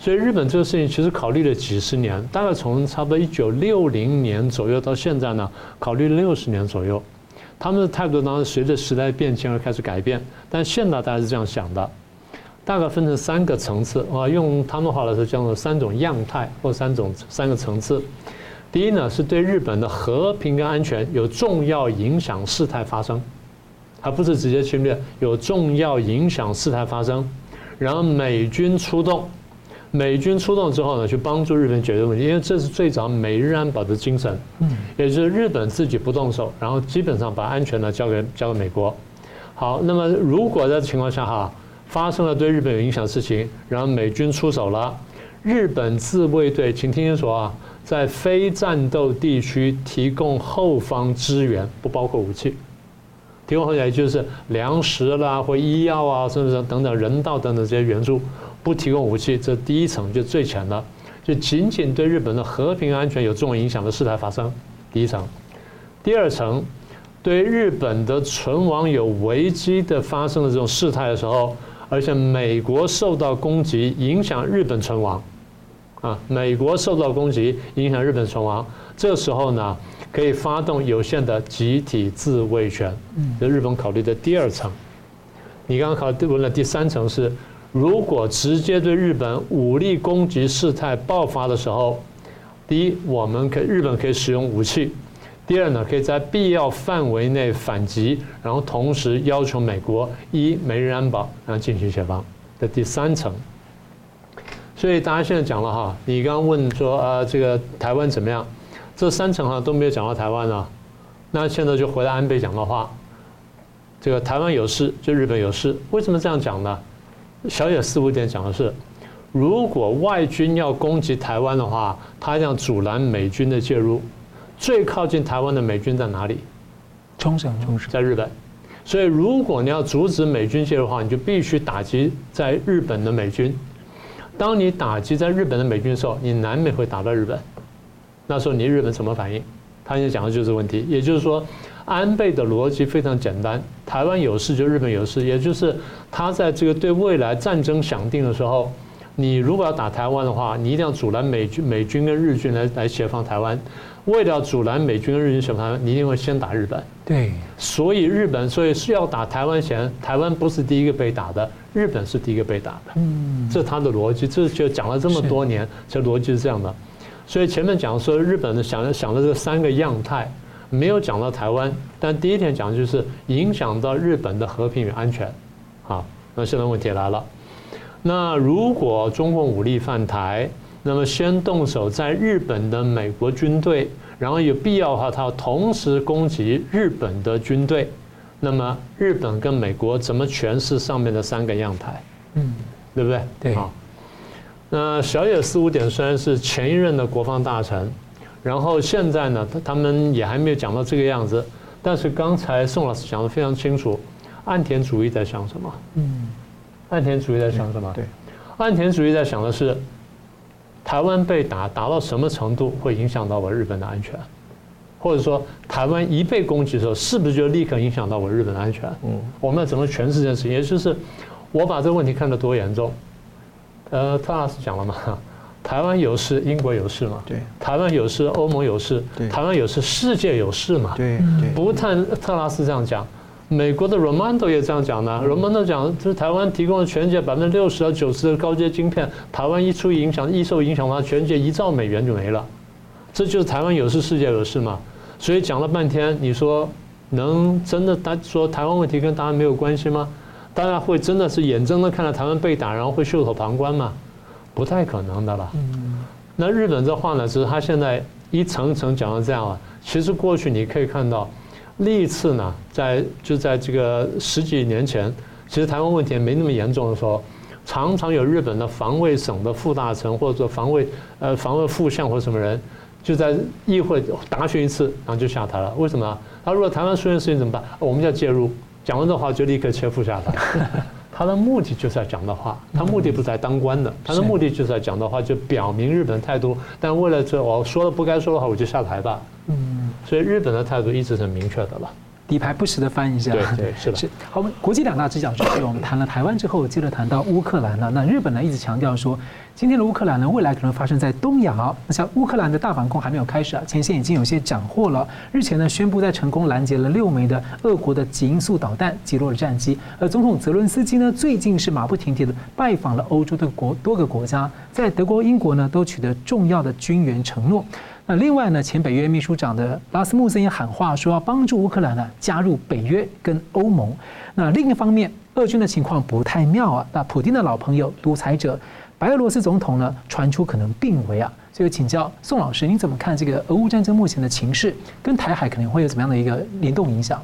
所以日本这个事情其实考虑了几十年，大概从差不多一九六零年左右到现在呢，考虑了六十年左右。他们的态度当然随着时代变迁而开始改变，但现在大家是这样想的，大概分成三个层次啊，用他们话来说叫做三种样态或三种三个层次。第一呢，是对日本的和平跟安全有重要影响事态发生，而不是直接侵略，有重要影响事态发生，然后美军出动。美军出动之后呢，去帮助日本解决问题，因为这是最早美日安保的精神，嗯，也就是日本自己不动手，然后基本上把安全呢交给交给美国。好，那么如果在情况下哈，发生了对日本有影响的事情，然后美军出手了，日本自卫队，请听清楚啊，在非战斗地区提供后方支援，不包括武器，提供后来就是粮食啦或医药啊，甚至等等人道等等这些援助。不提供武器，这第一层就最浅的，就仅仅对日本的和平安全有重要影响的事态发生。第一层，第二层，对日本的存亡有危机的发生的这种事态的时候，而且美国受到攻击，影响日本存亡，啊，美国受到攻击，影响日本存亡，这时候呢，可以发动有限的集体自卫权。嗯，这日本考虑的第二层。你刚刚考问了第三层是。如果直接对日本武力攻击事态爆发的时候，第一，我们可日本可以使用武器；第二呢，可以在必要范围内反击，然后同时要求美国一美日安保然后进行协防的第三层。所以大家现在讲了哈，你刚刚问说啊，这个台湾怎么样？这三层哈都没有讲到台湾啊。那现在就回到安倍讲的话，这个台湾有事就日本有事，为什么这样讲呢？小野四五点讲的是，如果外军要攻击台湾的话，他要阻拦美军的介入。最靠近台湾的美军在哪里？冲绳，冲绳在日本。所以如果你要阻止美军介入的话，你就必须打击在日本的美军。当你打击在日本的美军的时候，你难免会打到日本。那时候你日本什么反应？他现在讲的就是问题，也就是说。安倍的逻辑非常简单，台湾有事就日本有事，也就是他在这个对未来战争想定的时候，你如果要打台湾的话，你一定要阻拦美军、美军跟日军来来协防台湾。为了阻拦美军跟日军协防台湾，你一定会先打日本。对，所以日本所以是要打台湾前，台湾不是第一个被打的，日本是第一个被打的。嗯，这是他的逻辑，这就讲了这么多年，这逻辑是这样的。所以前面讲说日本的想想的这三个样态。没有讲到台湾，但第一点讲的就是影响到日本的和平与安全。好，那现在问题来了，那如果中共武力犯台，那么先动手在日本的美国军队，然后有必要的话，他要同时攻击日本的军队，那么日本跟美国怎么诠释上面的三个样态？嗯，对不对？对。好，那小野四五点虽然是前一任的国防大臣。然后现在呢，他他们也还没有讲到这个样子，但是刚才宋老师讲的非常清楚，岸田主义在想什么？嗯，岸田主义在想什么？对，岸田主义在想的是，台湾被打打到什么程度会影响到我日本的安全，或者说台湾一被攻击的时候，是不是就立刻影响到我日本的安全？嗯，我们要怎么诠释这件事情？也就是我把这个问题看得多严重？呃，特拉斯讲了嘛？台湾有事，英国有事嘛？对。台湾有事，欧盟有事。对。台湾有事，世界有事嘛？对。不但特拉斯这样讲，美国的 romando 也这样讲的。Raimondo 讲，就是台湾提供了全世界百分之六十到九十的高阶晶片，台湾一出影响，一受影响的话，全世界一兆美元就没了。这就是台湾有事，世界有事嘛？所以讲了半天，你说能真的他说台湾问题跟大家没有关系吗？大家会真的是眼睁睁看着台湾被打，然后会袖手旁观吗？不太可能的了。那日本这话呢，只是他现在一层层讲到这样了。其实过去你可以看到，历次呢，在就在这个十几年前，其实台湾问题没那么严重的时候，常常有日本的防卫省的副大臣或者说防卫呃防卫副相或者什么人，就在议会答询一次，然后就下台了。为什么？他如果台湾出现事情怎么办？我们就要介入，讲完这话就立刻切腹下台。他的目的就是要讲的话，他目的不是在当官的，他的目的就是要讲的话，就表明日本的态度。但为了这，我说了不该说的话，我就下台吧。嗯，所以日本的态度一直是明确的了。底牌不时的翻一下，对对是的。是好，我们国际两大直角就是我们谈了台湾之后，接着谈到乌克兰了。那日本呢一直强调说，今天的乌克兰呢未来可能发生在东亚。那像乌克兰的大反攻还没有开始啊，前线已经有些斩获了。日前呢宣布在成功拦截了六枚的俄国的极音速导弹，击落了战机。而总统泽伦斯基呢最近是马不停蹄的拜访了欧洲的国多个国家，在德国、英国呢都取得重要的军援承诺。那另外呢，前北约秘书长的拉斯穆森也喊话说要帮助乌克兰呢加入北约跟欧盟。那另一方面，俄军的情况不太妙啊。那普京的老朋友独裁者白俄罗斯总统呢传出可能病危啊，所以请教宋老师，您怎么看这个俄乌战争目前的情势，跟台海可能会有怎么样的一个联动影响？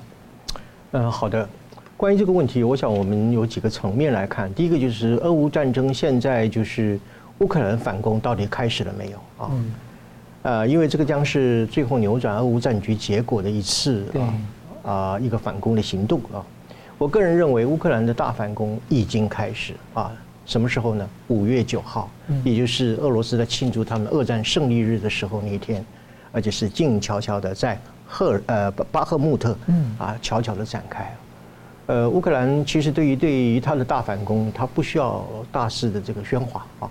嗯，好的。关于这个问题，我想我们有几个层面来看。第一个就是俄乌战争现在就是乌克兰反攻到底开始了没有啊？嗯。呃，因为这个将是最后扭转俄乌战局结果的一次啊啊一个反攻的行动啊。我个人认为，乌克兰的大反攻已经开始啊。什么时候呢？五月九号，也就是俄罗斯在庆祝他们二战胜利日的时候那一天，而且是静悄悄的在赫呃巴赫穆特啊悄悄的展开。呃，乌克兰其实对于对于他的大反攻，他不需要大肆的这个喧哗啊，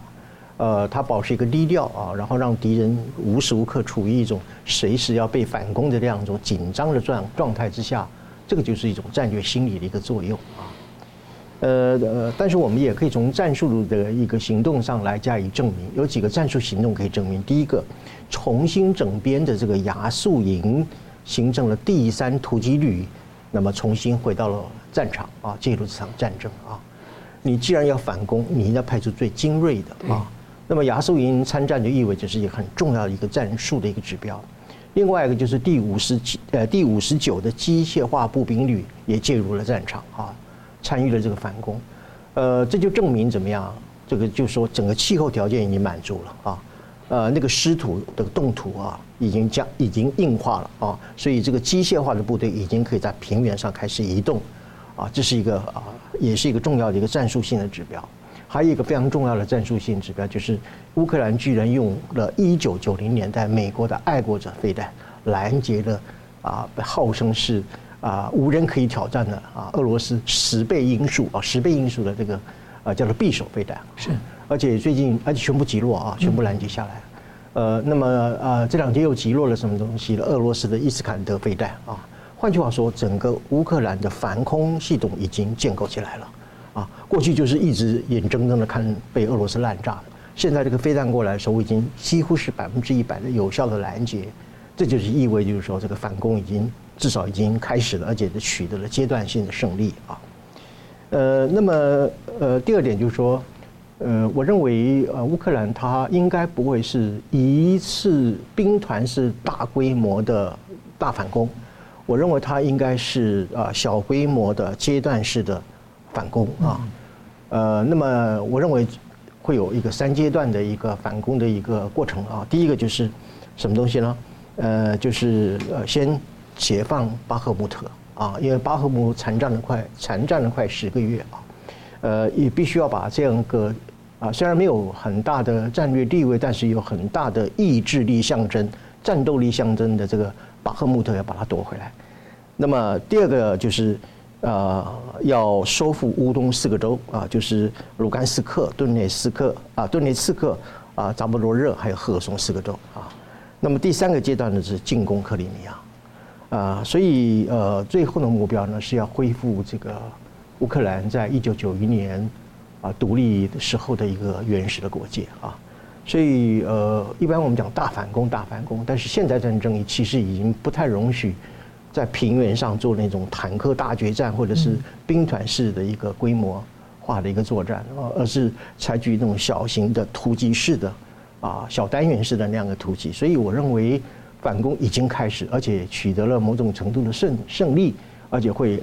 呃，他保持一个低调啊，然后让敌人无时无刻处于一种随时要被反攻的这样一种紧张的状状态之下，这个就是一种战略心理的一个作用啊。呃呃，但是我们也可以从战术的一个行动上来加以证明，有几个战术行动可以证明。第一个，重新整编的这个牙速营形成了第三突击旅，那么重新回到了。战场啊，介入这场战争啊！你既然要反攻，你应该派出最精锐的啊。那么亚速营参战就意味着是一个很重要的一个战术的一个指标。另外一个就是第五十七呃第五十九的机械化步兵旅也介入了战场啊，参与了这个反攻。呃，这就证明怎么样？这个就是说整个气候条件已经满足了啊。呃，那个湿土的冻土啊，已经将已经硬化了啊，所以这个机械化的部队已经可以在平原上开始移动。啊，这是一个啊，也是一个重要的一个战术性的指标。还有一个非常重要的战术性指标，就是乌克兰居然用了一九九零年代美国的爱国者飞弹拦截了啊，号称是啊无人可以挑战的啊俄罗斯十倍音速啊十倍音速的这个啊叫做匕首飞弹。是，而且最近而且全部击落啊，全部拦截下来。呃，那么啊这两天又击落了什么东西？俄罗斯的伊斯坎德飞弹啊。换句话说，整个乌克兰的防空系统已经建构起来了，啊，过去就是一直眼睁睁的看被俄罗斯滥炸，现在这个飞弹过来的时候，已经几乎是百分之一百的有效的拦截，这就是意味就是说，这个反攻已经至少已经开始了，而且是取得了阶段性的胜利啊。呃，那么呃，第二点就是说，呃，我认为呃，乌克兰它应该不会是一次兵团式大规模的大反攻。我认为它应该是啊小规模的阶段式的反攻啊，呃，那么我认为会有一个三阶段的一个反攻的一个过程啊。第一个就是什么东西呢？呃，就是呃先解放巴赫穆特啊，因为巴赫穆残战了快残战了快十个月啊，呃，也必须要把这样一个啊虽然没有很大的战略地位，但是有很大的意志力象征、战斗力象征的这个。巴赫穆特要把它夺回来，那么第二个就是，呃，要收复乌东四个州啊，就是卢甘斯克、顿涅斯克啊、顿涅茨克啊、扎波罗热还有赫松四个州啊。那么第三个阶段呢是进攻克里米亚啊，所以呃，最后的目标呢是要恢复这个乌克兰在一九九一年啊独立的时候的一个原始的国界啊。所以，呃，一般我们讲大反攻，大反攻，但是现在战争其实已经不太容许在平原上做那种坦克大决战，或者是兵团式的一个规模化的一个作战，而是采取那种小型的突击式的啊小单元式的那样的突击。所以，我认为反攻已经开始，而且取得了某种程度的胜胜利，而且会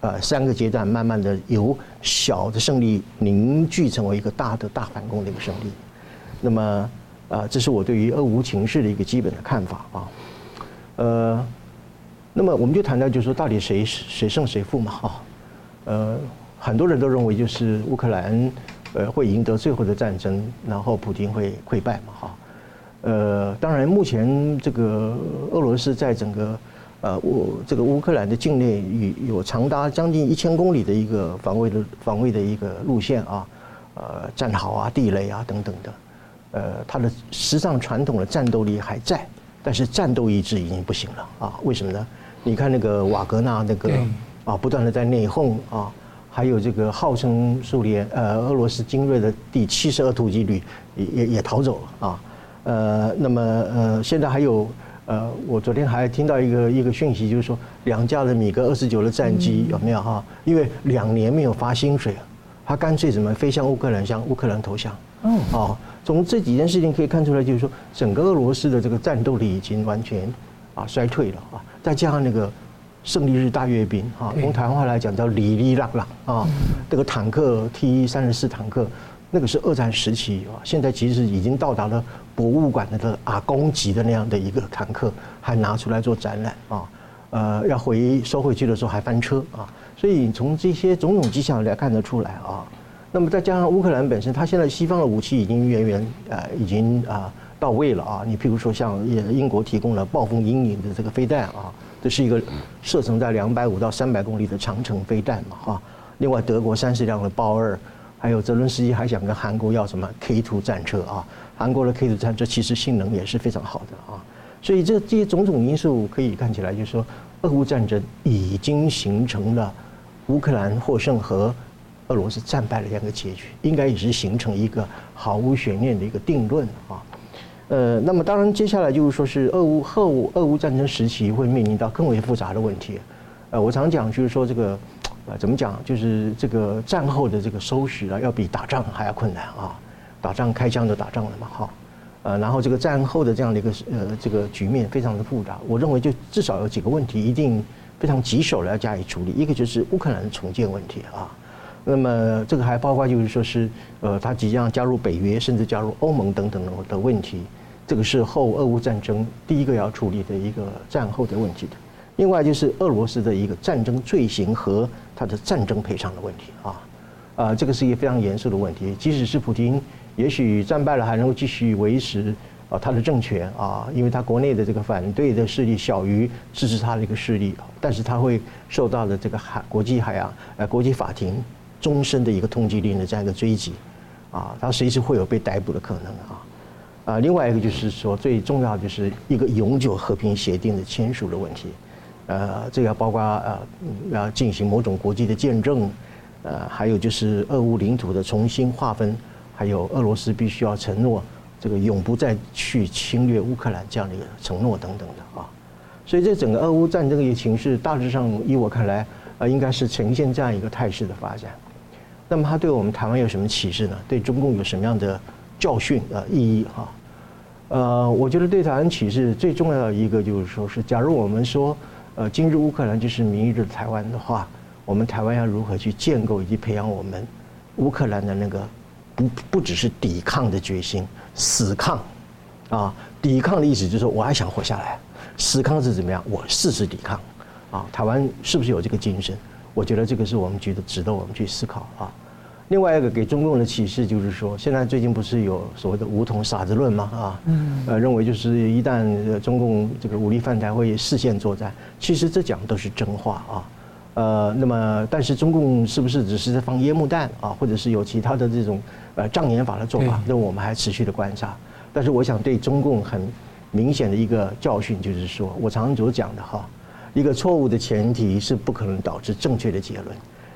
呃三个阶段慢慢的由小的胜利凝聚成为一个大的大反攻的一个胜利。那么，啊，这是我对于俄乌情势的一个基本的看法啊。呃，那么我们就谈到，就是说，到底谁谁胜谁负嘛？哈，呃，很多人都认为就是乌克兰呃会赢得最后的战争，然后普京会溃败嘛？哈，呃，当然，目前这个俄罗斯在整个呃乌这个乌克兰的境内有有长达将近一千公里的一个防卫的防卫的一个路线啊，呃，战壕啊、地雷啊等等的。呃，它的实际上传统的战斗力还在，但是战斗意志已经不行了啊？为什么呢？你看那个瓦格纳那个啊，不断的在内讧啊，还有这个号称苏联呃俄罗斯精锐的第七十二突击旅也也也逃走了啊。呃，那么呃，现在还有呃，我昨天还听到一个一个讯息，就是说两架的米格二十九的战机有没有哈？因为两年没有发薪水，他干脆怎么飞向乌克兰，向乌克兰投降。嗯，啊，从这几件事情可以看出来，就是说整个俄罗斯的这个战斗力已经完全啊衰退了啊，再加上那个胜利日大阅兵啊，用台湾话来讲叫里里浪浪啊，这个坦克 T 三十四坦克，那个是二战时期啊，现在其实已经到达了博物馆的这个阿公级的那样的一个坦克，还拿出来做展览啊，呃，要回收回去的时候还翻车啊，所以从这些种种迹象来看得出来啊。那么再加上乌克兰本身，它现在西方的武器已经远远呃已经啊到位了啊。你譬如说像英国提供了暴风阴影的这个飞弹啊，这是一个射程在两百五到三百公里的长程飞弹嘛哈。另外德国三十辆的豹二，还有泽伦斯基还想跟韩国要什么 K two 战车啊？韩国的 K two 战车其实性能也是非常好的啊。所以这这些种种因素可以看起来，就是说俄乌战争已经形成了乌克兰获胜和。俄罗斯战败的这样一个结局，应该也是形成一个毫无悬念的一个定论啊。呃，那么当然接下来就是说是俄乌后俄乌战争时期会面临到更为复杂的问题。呃，我常讲就是说这个呃怎么讲，就是这个战后的这个收拾啊，要比打仗还要困难啊。打仗开枪就打仗了嘛，哈。呃，然后这个战后的这样的一个呃这个局面非常的复杂。我认为就至少有几个问题一定非常棘手的要加以处理。一个就是乌克兰的重建问题啊。那么这个还包括就是说是呃，他即将加入北约，甚至加入欧盟等等的问题，这个是后俄乌战争第一个要处理的一个战后的问题。的。另外就是俄罗斯的一个战争罪行和他的战争赔偿的问题。啊，啊，这个是一个非常严肃的问题。即使是普京，也许战败了还能够继续维持啊他的政权啊，因为他国内的这个反对的势力小于支持他的一个势力，但是他会受到的这个海国际海洋呃国际法庭。终身的一个通缉令的这样一个追击，啊，他随时会有被逮捕的可能啊，啊，另外一个就是说最重要就是一个永久和平协定的签署的问题，呃，这个包括呃要进行某种国际的见证，呃，还有就是俄乌领土的重新划分，还有俄罗斯必须要承诺这个永不再去侵略乌克兰这样的一个承诺等等的啊，所以这整个俄乌战争的一个情势大致上依我看来啊，应该是呈现这样一个态势的发展。那么它对我们台湾有什么启示呢？对中共有什么样的教训呃意义哈？呃，我觉得对台湾启示最重要的一个就是说是，假如我们说呃今日乌克兰就是明日台湾的话，我们台湾要如何去建构以及培养我们乌克兰的那个不不只是抵抗的决心，死抗啊，抵抗的意思就是说我还想活下来，死抗是怎么样？我誓死抵抗啊！台湾是不是有这个精神？我觉得这个是我们觉得值得我们去思考啊。另外一个给中共的启示就是说，现在最近不是有所谓的“梧桐傻子论”吗？啊，嗯，呃，认为就是一旦中共这个武力犯台会视线作战，其实这讲都是真话啊。呃，那么但是中共是不是只是在放烟幕弹啊，或者是有其他的这种呃障眼法的做法？那我们还持续的观察。但是我想对中共很明显的一个教训就是说，我常常所讲的哈，一个错误的前提是不可能导致正确的结论。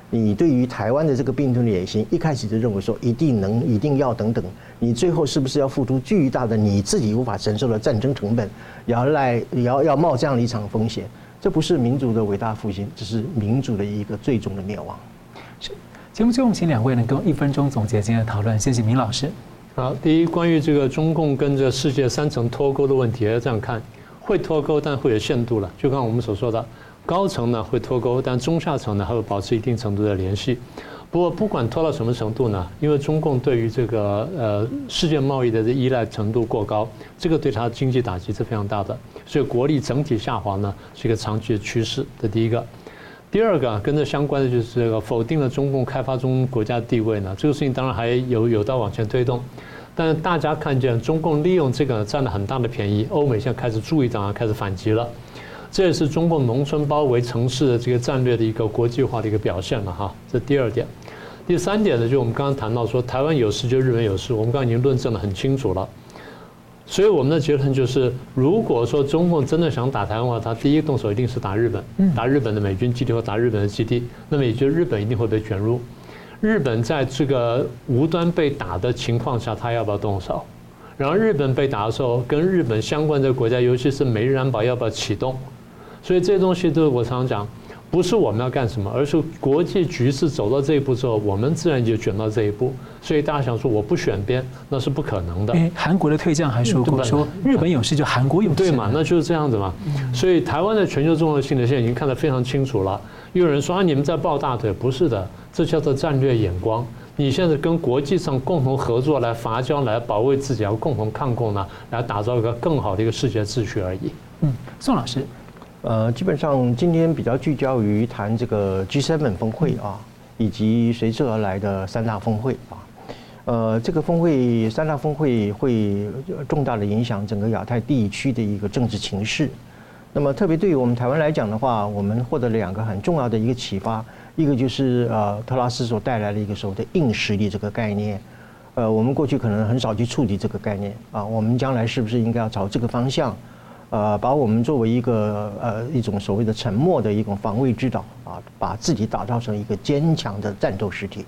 你对于台湾的这个病毒的野心，一开始就认为说一定能、一定要等等，你最后是不是要付出巨大的你自己无法承受的战争成本，要来要要冒这样的一场风险？这不是民族的伟大复兴，这是民族的一个最终的灭亡。是，节目最后请两位能够一分钟总结今天的讨论。谢谢明老师。好，第一，关于这个中共跟这世界三层脱钩的问题，要这样看，会脱钩，但会有限度了。就刚我们所说的。高层呢会脱钩，但中下层呢还会保持一定程度的联系。不过不管脱到什么程度呢，因为中共对于这个呃世界贸易的这依赖程度过高，这个对它经济打击是非常大的。所以国力整体下滑呢是一个长期的趋势。这第一个。第二个跟这相关的就是这个否定了中共开发中国家地位呢，这个事情当然还有有待往前推动。但是大家看见中共利用这个占了很大的便宜，欧美现在开始注意到，开始反击了。这也是中共农村包围城市的这个战略的一个国际化的一个表现了哈。这第二点，第三点呢，就我们刚刚谈到说，台湾有事就日本有事，我们刚刚已经论证的很清楚了。所以我们的结论就是，如果说中共真的想打台湾的话，他第一个动手一定是打日本，打日本的美军基地或打日本的基地，那么也就日本一定会被卷入。日本在这个无端被打的情况下，他要不要动手？然后日本被打的时候，跟日本相关的国家，尤其是美日安保要不要启动？所以这些东西都是我常常讲，不是我们要干什么，而是国际局势走到这一步之后，我们自然就卷到这一步。所以大家想说我不选边，那是不可能的。哎，韩国的退将还说过说日本有事就韩国有事，对嘛？那就是这样子嘛。所以台湾的全球重要性的，现在已经看得非常清楚了。又有人说啊，你们在抱大腿，不是的，这叫做战略眼光。你现在跟国际上共同合作来伐交，来保卫自己，要共同抗共呢，来打造一个更好的一个世界秩序而已。嗯，宋老师。呃，基本上今天比较聚焦于谈这个 G7 峰会啊，以及随之而来的三大峰会啊。呃，这个峰会三大峰会会重大的影响整个亚太地区的一个政治情势。那么特别对于我们台湾来讲的话，我们获得了两个很重要的一个启发，一个就是呃特拉斯所带来的一个所谓的硬实力这个概念。呃，我们过去可能很少去触及这个概念啊，我们将来是不是应该要朝这个方向？呃，把我们作为一个呃一种所谓的沉默的一种防卫之岛啊，把自己打造成一个坚强的战斗实体。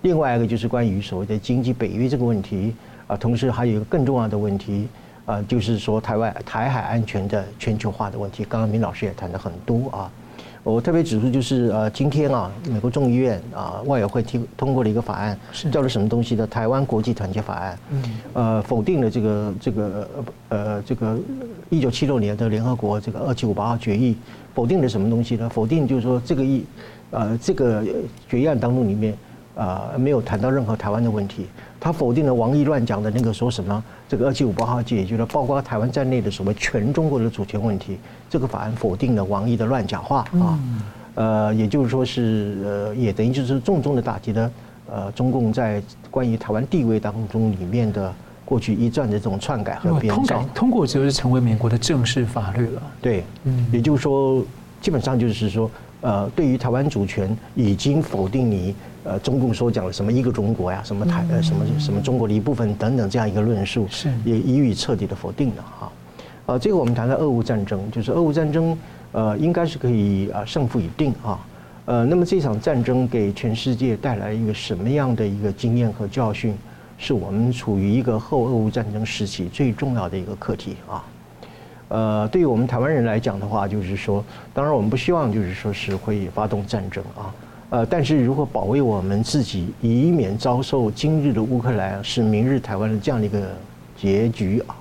另外一个就是关于所谓的经济北约这个问题啊，同时还有一个更重要的问题啊，就是说台湾台海安全的全球化的问题。刚刚明老师也谈了很多啊。我特别指出，就是呃，今天啊，美国众议院啊，外委会提通过了一个法案，叫做什么东西的《台湾国际团结法案》。嗯。呃，否定了这个这个呃这个一九七六年的联合国这个二七五八号决议，否定了什么东西呢？否定就是说这个议呃这个决议案当中里面啊没有谈到任何台湾的问题。他否定了王毅乱讲的那个说什么这个二七五八号解决了包括台湾在内的所谓全中国的主权问题，这个法案否定了王毅的乱讲话啊，呃，也就是说是呃，也等于就是重重的打击了呃中共在关于台湾地位当中里面的过去一战的这种篡改和编造。通过就是成为美国的正式法律了。对，嗯，也就是说，基本上就是说，呃，对于台湾主权已经否定你。呃，中共所讲的什么一个中国呀，什么台呃什么什么中国的一部分等等这样一个论述，是也予以彻底的否定了哈。呃，这个我们谈到俄乌战争，就是俄乌战争，呃，应该是可以啊胜负已定啊。呃，那么这场战争给全世界带来一个什么样的一个经验和教训，是我们处于一个后俄乌战争时期最重要的一个课题啊。呃，对于我们台湾人来讲的话，就是说，当然我们不希望就是说是会发动战争啊。呃，但是如何保卫我们自己，以免遭受今日的乌克兰是明日台湾的这样的一个结局啊，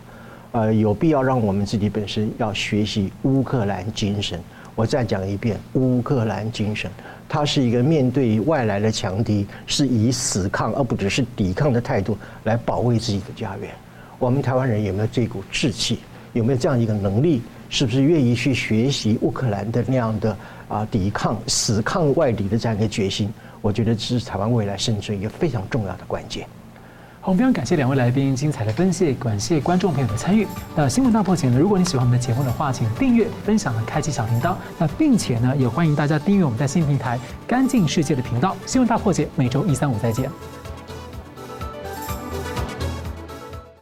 呃，有必要让我们自己本身要学习乌克兰精神。我再讲一遍，乌克兰精神，它是一个面对外来的强敌，是以死抗而不只是抵抗的态度来保卫自己的家园。我们台湾人有没有这股志气？有没有这样一个能力？是不是愿意去学习乌克兰的那样的？啊，抵抗死抗外敌的这样一个决心，我觉得这是台湾未来生存一个非常重要的关键。好，非常感谢两位来宾精彩的分析，感谢观众朋友的参与。那新闻大破解呢？如果你喜欢我们的节目的话，请订阅、分享和开启小铃铛。那并且呢，也欢迎大家订阅我们在新平台“干净世界”的频道。新闻大破解每周一、三、五再见。